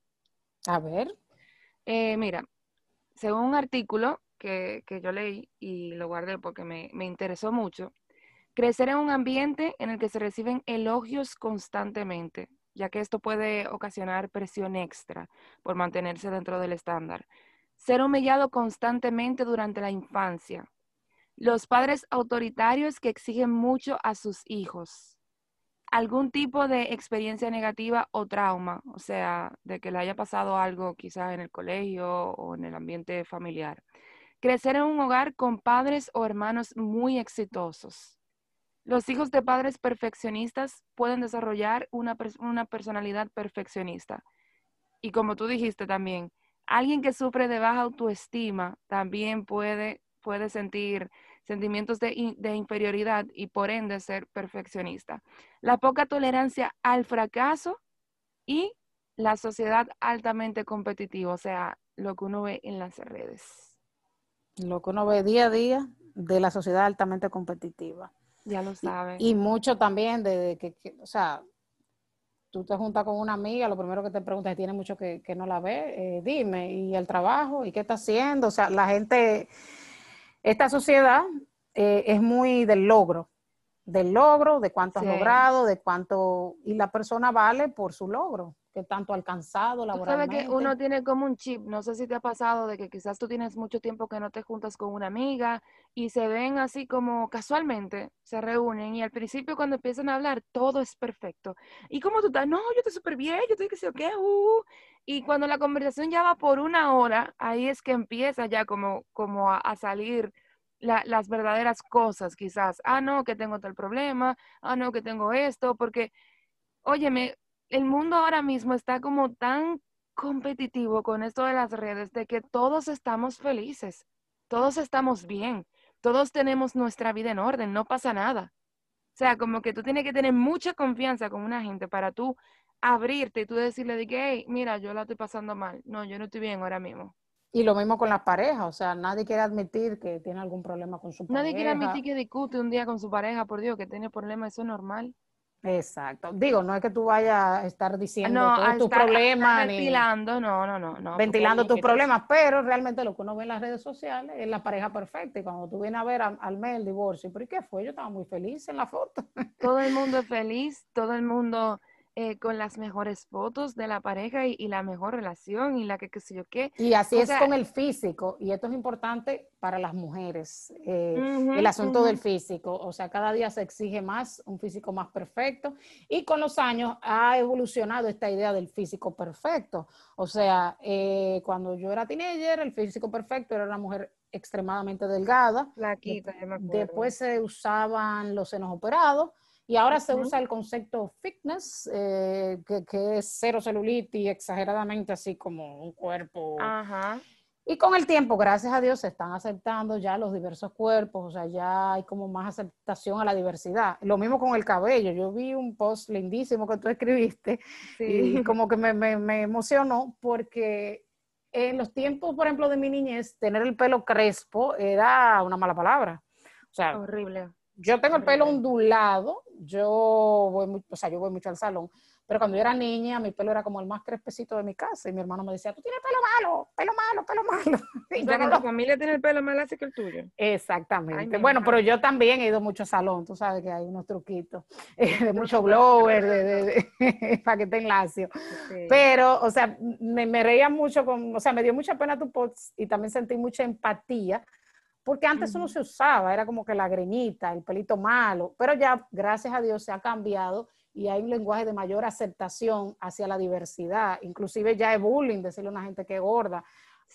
A ver. Eh, mira, según un artículo que, yo leí y lo guardé porque me, me interesó mucho, Crecer en un ambiente en el que se reciben elogios constantemente, ya que esto puede ocasionar presión extra por mantenerse dentro del estándar. Ser humillado constantemente durante la infancia. Los padres autoritarios que exigen mucho a sus hijos. Algún tipo de experiencia negativa o trauma, o sea, de que le haya pasado algo quizás en el colegio o en el ambiente familiar. Crecer en un hogar con padres o hermanos muy exitosos los hijos de padres perfeccionistas pueden desarrollar una, personalidad perfeccionista. Y como tú dijiste también, alguien que sufre de baja autoestima también puede, puede sentir sentimientos de, de, inferioridad y por ende ser perfeccionista. La poca tolerancia al fracaso y la sociedad altamente competitiva, o sea, lo que uno ve en las redes. Lo que uno ve día a día de la sociedad altamente competitiva. Ya lo sabes. Y, mucho también de, que, o sea, tú te juntas con una amiga, lo primero que te preguntas si tiene mucho que, no la ve, eh, dime, ¿y el trabajo? ¿Y qué está haciendo? O sea, la gente, esta sociedad eh, es muy del logro, del logro, de cuánto has logrado, de cuánto, y la persona vale por su logro que tanto alcanzado laboralmente. Sabes que uno tiene como un chip, no sé si te ha pasado de que quizás tú tienes mucho tiempo que no te juntas con una amiga y se ven así como casualmente, se reúnen y al principio cuando empiezan a hablar todo es perfecto. ¿Y cómo tú estás? No, yo estoy súper bien, yo estoy que sé qué, uh. y cuando la conversación ya va por una hora, ahí es que empieza ya como, como a, salir las verdaderas cosas quizás. Ah, no, que tengo tal problema, ah, no, que tengo esto, porque, óyeme, el mundo ahora mismo está como tan competitivo con esto de las redes, de que todos estamos felices, todos estamos bien, todos tenemos nuestra vida en orden, no pasa nada. O sea, como que tú tienes que tener mucha confianza con una gente para tú abrirte y tú decirle de que, hey, mira, yo la estoy pasando mal. No, yo no estoy bien ahora mismo. Y lo mismo con las parejas, o sea, nadie quiere admitir que tiene algún problema con su pareja. Nadie quiere admitir que discute un día con su pareja, por Dios, que tiene problemas, eso es normal. Exacto. Digo, no es que tú vayas a estar diciendo todos tus problemas. Ventilando, no, no, no, Ventilando tus problemas, pero realmente lo que uno ve en las redes sociales es la pareja perfecta. Y cuando tú vienes a ver al, mes el divorcio, ¿pero qué fue? Yo estaba muy feliz en la foto. Todo el mundo es feliz, todo el mundo eh, con las mejores fotos de la pareja y, la mejor relación y la que qué sé yo qué. Y así es con el físico, y esto es importante para las mujeres, eh, el asunto del físico, o sea, cada día se exige más, un físico más perfecto, y con los años ha evolucionado esta idea del físico perfecto, o sea, eh, cuando yo era teenager, el físico perfecto era una mujer extremadamente delgada, después se usaban los senos operados, y ahora se usa el concepto fitness, eh, que, es cero celulitis, exageradamente así como un cuerpo. Ajá. Y con el tiempo, gracias a Dios, se están aceptando ya los diversos cuerpos, o sea, ya hay como más aceptación a la diversidad. Lo mismo con el cabello. Yo vi un post lindísimo que tú escribiste y como que me, me, me emocionó porque en los tiempos, por ejemplo, de mi niñez, tener el pelo crespo era una mala palabra. O sea, horrible. Yo tengo el pelo ondulado, yo voy, o sea, yo voy mucho al salón, pero cuando yo era niña, mi pelo era como el más crespecito de mi casa y mi hermano me decía, tú tienes pelo malo, pelo malo, pelo malo. Y ya tu familia tiene el pelo más así que el tuyo. Exactamente. bueno, pero yo también he ido mucho al salón, tú sabes que hay unos truquitos de mucho blower, de, de, para que te enlacio. Pero, o sea, me, me, reía mucho, con, o sea, me dio mucha pena tu post y también sentí mucha empatía porque antes eso no se usaba, era como que la greñita, el pelito malo, pero ya, gracias a Dios, se ha cambiado y hay un lenguaje de mayor aceptación hacia la diversidad. Inclusive ya es bullying decirle a una gente que es gorda.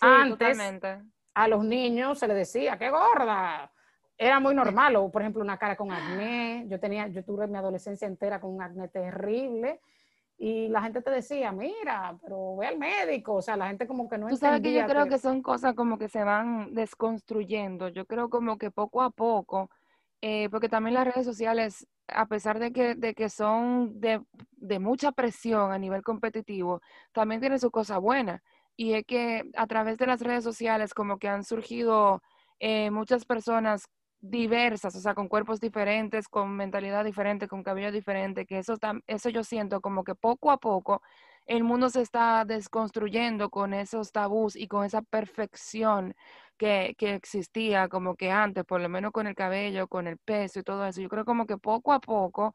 antes, a los niños se les decía, ¡qué gorda! Era muy normal, o por ejemplo una cara con acné. Yo tenía, yo tuve mi adolescencia entera con un acné terrible y la gente te decía, mira, pero ve al médico, o sea, la gente como que no Tú sabes que yo creo que... son cosas como que se van desconstruyendo, yo creo como que poco a poco, eh, porque también las redes sociales, a pesar de que, de que son de, de mucha presión a nivel competitivo, también tienen su cosa buena, y es que a través de las redes sociales como que han surgido eh, muchas personas diversas, o sea, con cuerpos diferentes, con mentalidad diferente, con cabello diferente, que eso, eso yo siento como que poco a poco el mundo se está desconstruyendo con esos tabús y con esa perfección que, que, existía como que antes, por lo menos con el cabello, con el peso y todo eso. Yo creo como que poco a poco,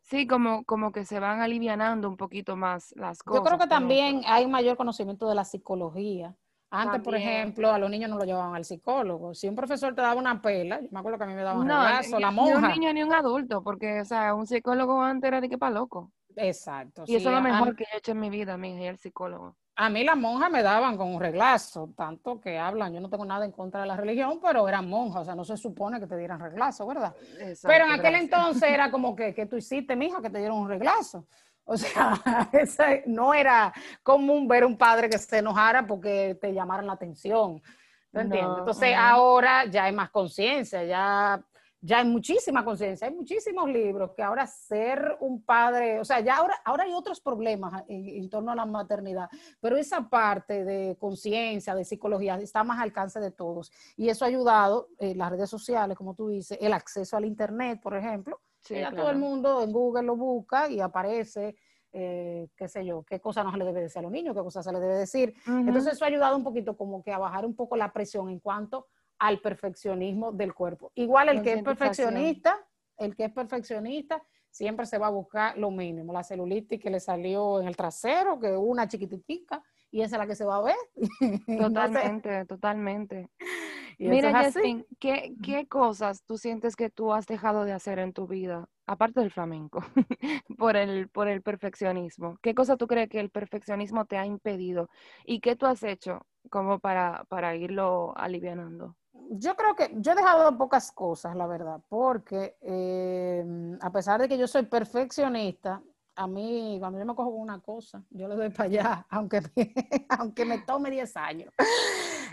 sí, como, como que se van alivianando un poquito más las cosas. Yo creo que también hay mayor conocimiento de la psicología antes, por ejemplo, a los niños no lo llevaban al psicólogo. Si un profesor te daba una pela, yo me acuerdo que a mí me daban un no, la monja. Ni un niño ni un adulto, porque, o sea, un psicólogo antes era de que para loco. Exacto. Y eso es lo mejor que he hecho en mi vida, mi hija, el psicólogo. A mí las monjas me daban con un reglazo, tanto que hablan, yo no tengo nada en contra de la religión, pero eran monjas, o sea, no se supone que te dieran reglazo, ¿verdad? pero en aquel entonces era como que, que tú hiciste, mija, que te dieron un reglazo. O sea, no era común ver un padre que se enojara porque te llamaran la atención. entiendes? Entonces, ahora ya hay más conciencia, ya, ya hay muchísima conciencia, hay muchísimos libros que ahora ser un padre, o sea, ya ahora, ahora hay otros problemas en, torno a la maternidad, pero esa parte de conciencia, de psicología, está más al alcance de todos. Y eso ha ayudado, eh, las redes sociales, como tú dices, el acceso al Internet, por ejemplo, ya todo el mundo en Google lo busca y aparece, eh, qué sé yo, qué cosa no se le debe decir a los niños, qué cosa se le debe decir. Entonces eso ha ayudado un poquito como que a bajar un poco la presión en cuanto al perfeccionismo del cuerpo. Igual el que es perfeccionista, el que es perfeccionista siempre se va a buscar lo mínimo, la celulitis que le salió en el trasero, que una chiquititica, y esa es la que se va a ver. Totalmente, totalmente. Mira, Justin, ¿qué, ¿qué, cosas tú sientes que tú has dejado de hacer en tu vida, aparte del flamenco, por, el, por el perfeccionismo? ¿Qué cosa tú crees que el perfeccionismo te ha impedido? ¿Y qué tú has hecho como para, para irlo alivianando? Yo creo que yo he dejado pocas cosas, la verdad, porque eh, a pesar de que yo soy perfeccionista, a mí, cuando yo me cojo una cosa, yo le doy para allá, aunque me, aunque me tome 10 años.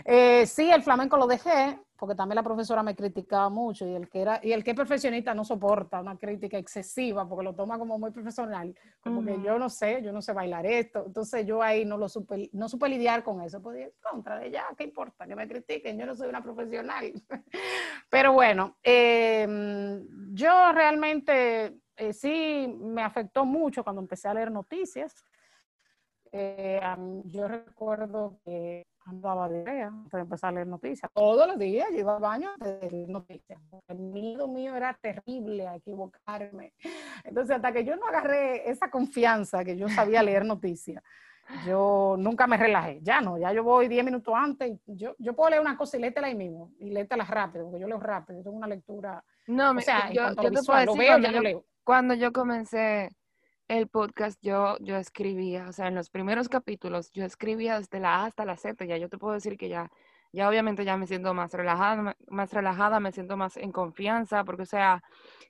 Eh, sí, el flamenco lo dejé, porque también la profesora me criticaba mucho y el que era y el que es perfeccionista no soporta una crítica excesiva porque lo toma como muy profesional, como que yo no sé, yo no sé bailar esto, entonces yo ahí no lo supe, no supe lidiar con eso, pues contra de ya, ¿qué importa? Que me critiquen, yo no soy una profesional. Pero bueno, em, yo realmente eh, sí me afectó mucho cuando empecé a leer noticias. Eh, yo recuerdo que andaba de idea antes de empezar a leer noticias. Todos los días yo iba al baño de leer noticias. El miedo mío era terrible a equivocarme. Entonces, hasta que yo no agarré esa confianza que yo sabía leer noticias, yo nunca me relajé. Ya no, ya yo voy 10 minutos antes. Yo, yo puedo leer una cosa y léetela ahí mismo. Y léetela rápido, porque yo leo rápido. Yo tengo una lectura. No, o sea, yo, yo te puedo decir, lo veo, ya yo leo. Cuando yo comencé el podcast yo, yo escribía, o sea, en los primeros capítulos yo escribía desde la A hasta la Z, ya yo te puedo decir que ya, ya obviamente ya me siento más relajada, más relajada, me siento más en confianza, porque o sea,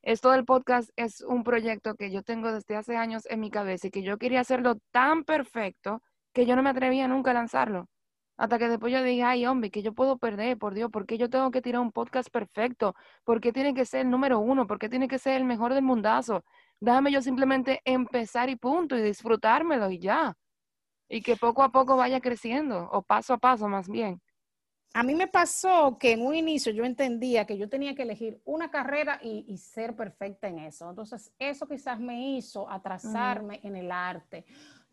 esto del podcast es un proyecto que yo tengo desde hace años en mi cabeza y que yo quería hacerlo tan perfecto que yo no me atrevía nunca a lanzarlo. Hasta que después yo dije, ay, hombre, que yo puedo perder, por Dios, ¿por qué yo tengo que tirar un podcast perfecto? ¿Por qué tiene que ser el número uno? ¿Por qué tiene que ser el mejor del mundazo? Déjame yo simplemente empezar y punto, y disfrutármelo y ya. Y que poco a poco vaya creciendo, o paso a paso más bien. A mí me pasó que en un inicio yo entendía que yo tenía que elegir una carrera y, ser perfecta en eso. Entonces, eso quizás me hizo atrasarme en el arte.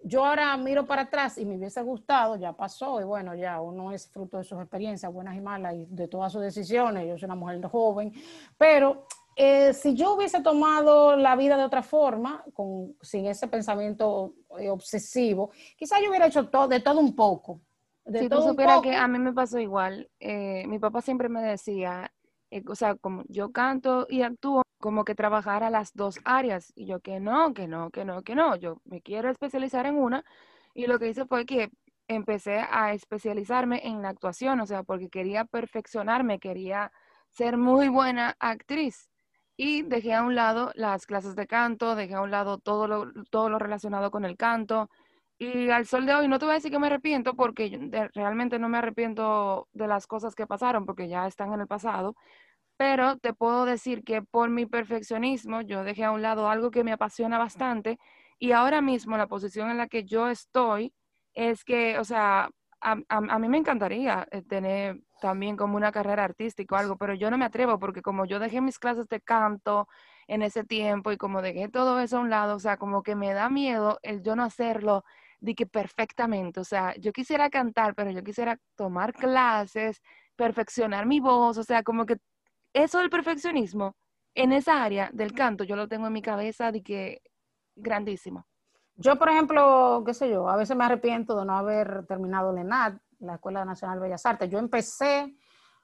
Yo ahora miro para atrás y me hubiese gustado, ya pasó, y bueno, ya uno es fruto de sus experiencias, buenas y malas, y de todas sus decisiones. Yo soy una mujer joven, pero eh, si yo hubiese tomado la vida de otra forma, con, sin ese pensamiento eh, obsesivo, quizás yo hubiera hecho todo, de todo un poco. De si tú supieras que a mí me pasó igual, eh, mi papá siempre me decía, o sea, como yo canto y actúo, como que trabajar a las dos áreas. Y yo que no, que no, que no, que no, yo me quiero especializar en una. Y lo que hice fue que empecé a especializarme en la actuación, o sea, porque quería perfeccionarme, quería ser muy buena actriz. Y dejé a un lado las clases de canto, dejé a un lado todo lo, todo lo relacionado con el canto. Y al sol de hoy no te voy a decir que me arrepiento porque realmente no me arrepiento de las cosas que pasaron porque ya están en el pasado, pero te puedo decir que por mi perfeccionismo yo dejé a un lado algo que me apasiona bastante y ahora mismo la posición en la que yo estoy es que, o sea, a, mí me encantaría eh, tener también como una carrera artística o algo, pero yo no me atrevo porque como yo dejé mis clases de canto en ese tiempo y como dejé todo eso a un lado, o sea, como que me da miedo el yo no hacerlo de que perfectamente, o sea, yo quisiera cantar, pero yo quisiera tomar clases, perfeccionar mi voz, o sea, como que eso del perfeccionismo en esa área del canto, yo lo tengo en mi cabeza de que grandísimo. Yo, por ejemplo, qué sé yo, a veces me arrepiento de no haber terminado la ENAD, la Escuela Nacional de Bellas Artes. Yo empecé,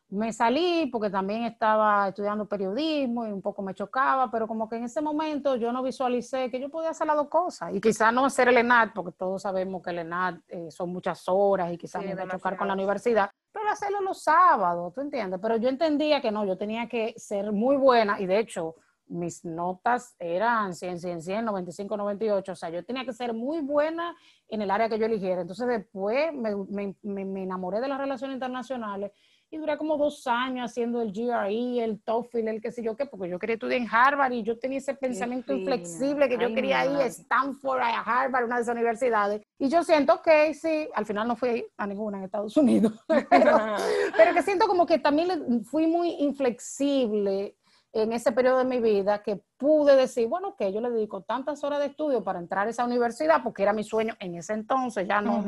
me salí porque también estaba estudiando periodismo y un poco me chocaba, pero como que en ese momento yo no visualicé que yo podía hacer las dos cosas. Y quizás no hacer el ENAD, porque todos sabemos que el ENAD eh, son muchas horas y quizás me va a chocar con la universidad, pero hacerlo los sábados, ¿tú entiendes? Pero yo entendía que no, yo tenía que ser muy buena y de hecho mis notas eran 100, 100, 100, 95, 98, o sea, yo tenía que ser muy buena en el área que yo eligiera. Entonces después me, me, me, enamoré de las relaciones internacionales y duré como dos años haciendo el GRE, el TOEFL, el qué sé yo qué, porque yo quería estudiar en Harvard y yo tenía ese pensamiento inflexible que yo quería ir a Stanford, a Harvard, una de esas universidades. Y yo siento que sí, al final no fui a ninguna en Estados Unidos, pero, pero que siento como que también fui muy inflexible en ese periodo de mi vida que pude decir, bueno, que yo le dedico tantas horas de estudio para entrar a esa universidad, porque era mi sueño en ese entonces, ya no,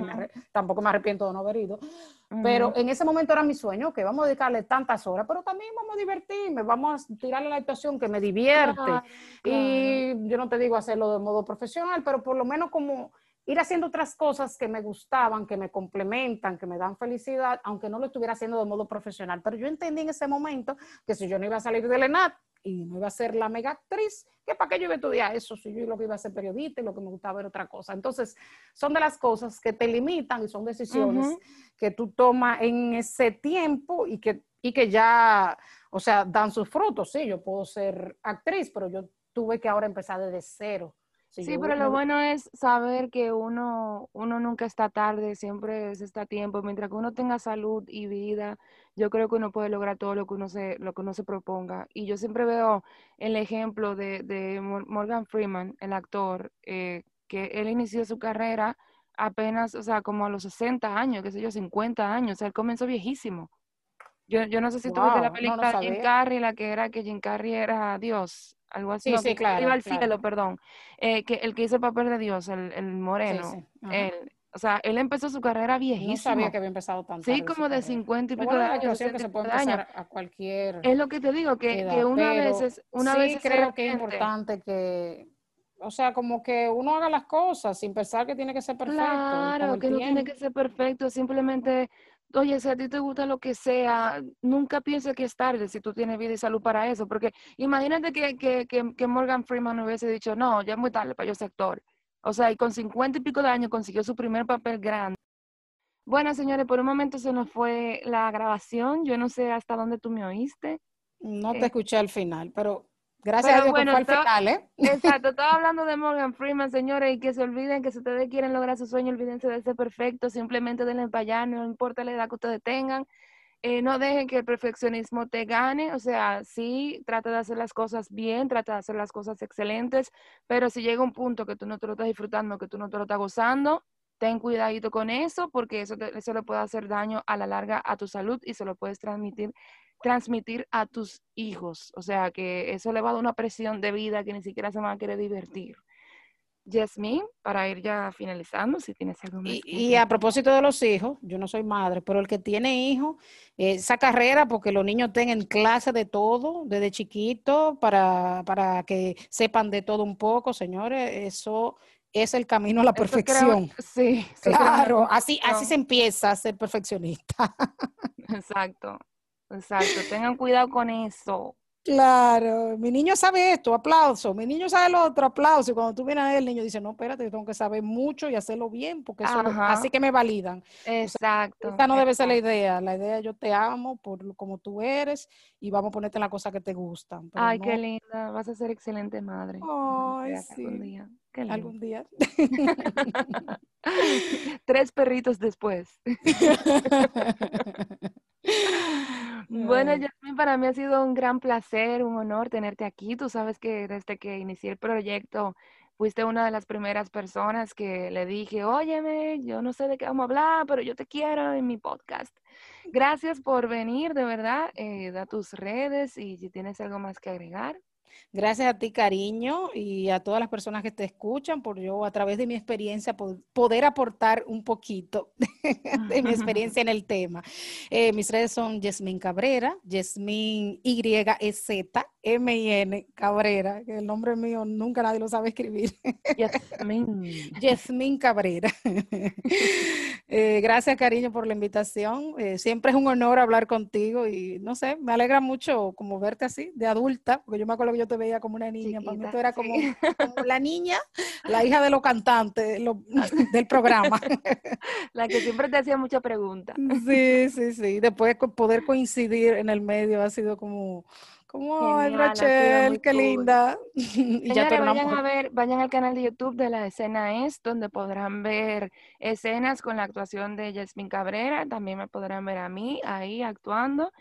tampoco me arrepiento de no haber ido, pero en ese momento era mi sueño, que vamos a dedicarle tantas horas, pero también vamos a divertirme, vamos a tirarle la actuación que me divierte. Y yo no te digo hacerlo de modo profesional, pero por lo menos como ir haciendo otras cosas que me gustaban, que me complementan, que me dan felicidad, aunque no lo estuviera haciendo de modo profesional. Pero yo entendí en ese momento que si yo no iba a salir del ENAT y no iba a ser la mega actriz, que para qué yo iba a estudiar eso, si yo lo que iba a ser periodista y lo que me gustaba era otra cosa. Entonces, son de las cosas que te limitan y son decisiones que tú tomas en ese tiempo y que, y que ya, o sea, dan sus frutos. Sí, yo puedo ser actriz, pero yo tuve que ahora empezar desde cero Sí, pero lo bueno es saber que uno, uno nunca está tarde, siempre está a tiempo. Mientras que uno tenga salud y vida, yo creo que uno puede lograr todo lo que uno se, lo que uno se proponga. Y yo siempre veo el ejemplo de, de Morgan Freeman, el actor, eh, que él inició su carrera apenas, o sea, como a los 60 años, qué sé yo, 50 años. O sea, él comenzó viejísimo. Yo, yo no sé si tú viste la película de Jim Carrey, la que era que Jim Carrey era Dios, algo así. Sí, claro. Iba al cielo, perdón. Eh, que el que hizo el papel de Dios, el, el moreno. él, o sea, él empezó su carrera viejísimo. No sabía que había empezado tan Sí, como de 50 y pico de años. que se puede empezar a cualquier Es lo que te digo, que, que una vez una sí vez creo que es importante que o sea, como que uno haga las cosas sin pensar que tiene que ser perfecto. Claro, que no tiene que ser perfecto, simplemente oye, si a ti te gusta lo que sea, nunca pienses que es tarde si tú tienes vida y salud para eso, porque imagínate que, que, que, Morgan Freeman hubiese dicho, no, ya es muy tarde para yo ser actor. O sea, y con cincuenta y pico de años consiguió su primer papel grande. Bueno, señores, por un momento se nos fue la grabación. Yo no sé hasta dónde tú me oíste. No te eh, escuché al final, pero Gracias a Dios bueno, que fue al final, ¿eh? Exacto, estaba hablando de Morgan Freeman, señores, y que se olviden que si ustedes quieren lograr su sueño, olvídense de ser perfecto, simplemente denle para allá, no importa la edad que ustedes tengan. Eh, no dejen que el perfeccionismo te gane, o sea, sí, trata de hacer las cosas bien, trata de hacer las cosas excelentes, pero si llega un punto que tú no te lo estás disfrutando, que tú no te lo estás gozando, ten cuidadito con eso, porque eso, eso le puede hacer daño a la larga a tu salud y se lo puedes transmitir transmitir a tus hijos. O sea, que eso le va a dar una presión de vida que ni siquiera se van a querer divertir. Yasmin, para ir ya finalizando, si tienes algo más. Y, a propósito de los hijos, yo no soy madre, pero el que tiene hijos, esa carrera, porque los niños tengan clase de todo, desde chiquito, para, para que sepan de todo un poco, señores, eso es el camino a la perfección. sí, claro, así, así se empieza a ser perfeccionista. Exacto. Exacto, tengan cuidado con eso. Claro, mi niño sabe esto, aplauso, mi niño sabe lo otro, aplauso, y cuando tú vienes a ver, el niño dice, no, espérate, yo tengo que saber mucho y hacerlo bien, porque eso así que me validan. Exacto. esta no debe ser la idea, la idea yo te amo por como tú eres y vamos a ponerte en las cosas que te gustan. Ay, qué linda, vas a ser excelente madre. Ay, sí. Algún día. Algún día. Tres perritos después. Bueno, Jasmine, para mí ha sido un gran placer, un honor tenerte aquí. Tú sabes que desde que inicié el proyecto fuiste una de las primeras personas que le dije, óyeme, yo no sé de qué vamos a hablar, pero yo te quiero en mi podcast. Gracias por venir, de verdad. Eh, da tus redes y si tienes algo más que agregar. Gracias a ti, cariño, y a todas las personas que te escuchan, por yo, a través de mi experiencia, poder aportar un poquito de mi experiencia en el tema. Eh, mis redes son Yasmin Cabrera, Yasmin Y-E-Z, M-I-N Cabrera, que el nombre mío nunca nadie lo sabe escribir. Yasmin. Yasmin Cabrera. Eh, gracias, cariño, por la invitación. Eh, siempre es un honor hablar contigo y no sé, me alegra mucho como verte así, de adulta, porque yo me acuerdo que yo te veía como una niña, para mí tú eras como, la niña, la hija de los cantantes del programa. La que siempre te hacía muchas preguntas. Sí, sí, sí. Después poder coincidir en el medio ha sido como como, ay, Rachel, qué linda. y ya vayan a ver, vayan al canal de YouTube de la escena es, donde podrán ver escenas con la actuación de Jasmine Cabrera. También me podrán ver a mí ahí actuando.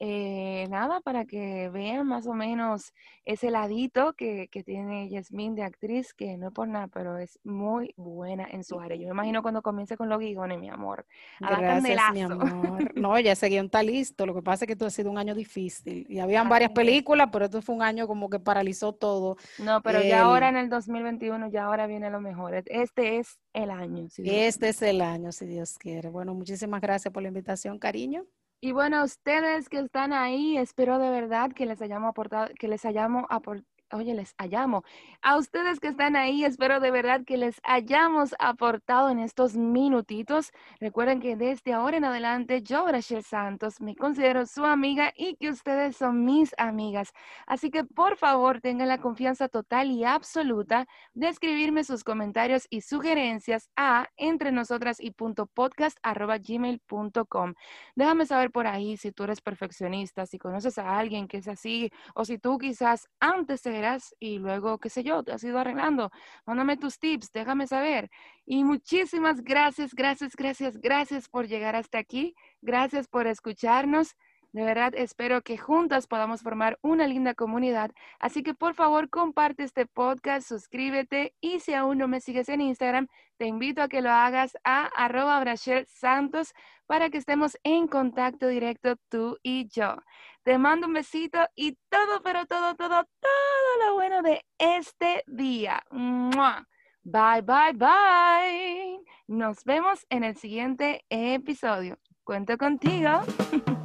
Eh, nada, para que vean más o menos ese ladito que, que tiene Yasmín de actriz, que no es por nada, pero es muy buena en su área. Yo me imagino cuando comience con los guigones, mi amor. Gracias, mi amor. No, ya ese guion está listo. Lo que pasa es que esto ha sido un año difícil. Y habían varias películas, pero esto fue un año como que paralizó todo. No, pero ya ahora en el 2021, ya ahora viene lo mejor. Este es el año. este es el año, si Dios quiere. Bueno, muchísimas gracias por la invitación, cariño. Y bueno, ustedes que están ahí, espero de verdad que les hayamos aportado, que les hayamos aportado oye, les hayamos. A ustedes que están ahí, espero de verdad que les hayamos aportado en estos minutitos. Recuerden que desde ahora en adelante yo, Rachel Santos, me considero su amiga y que ustedes son mis amigas. Así que por favor tengan la confianza total y absoluta de escribirme sus comentarios y sugerencias a entre nosotras y punto podcast gmail.com. Déjame saber por ahí si tú eres perfeccionista, si conoces a alguien que es así o si tú quizás antes de y luego, qué sé yo, te has ido arreglando. Mándame tus tips, déjame saber. Y muchísimas gracias, gracias, gracias, gracias por llegar hasta aquí. Gracias por escucharnos. De verdad, espero que juntas podamos formar una linda comunidad. Así que por favor, comparte este podcast, suscríbete y si aún no me sigues en Instagram, te invito a que lo hagas a arroba Santos para que estemos en contacto directo tú y yo. Te mando un besito y todo, pero todo, todo, todo lo bueno de este día. Bye, bye, bye. Nos vemos en el siguiente episodio. Cuento contigo.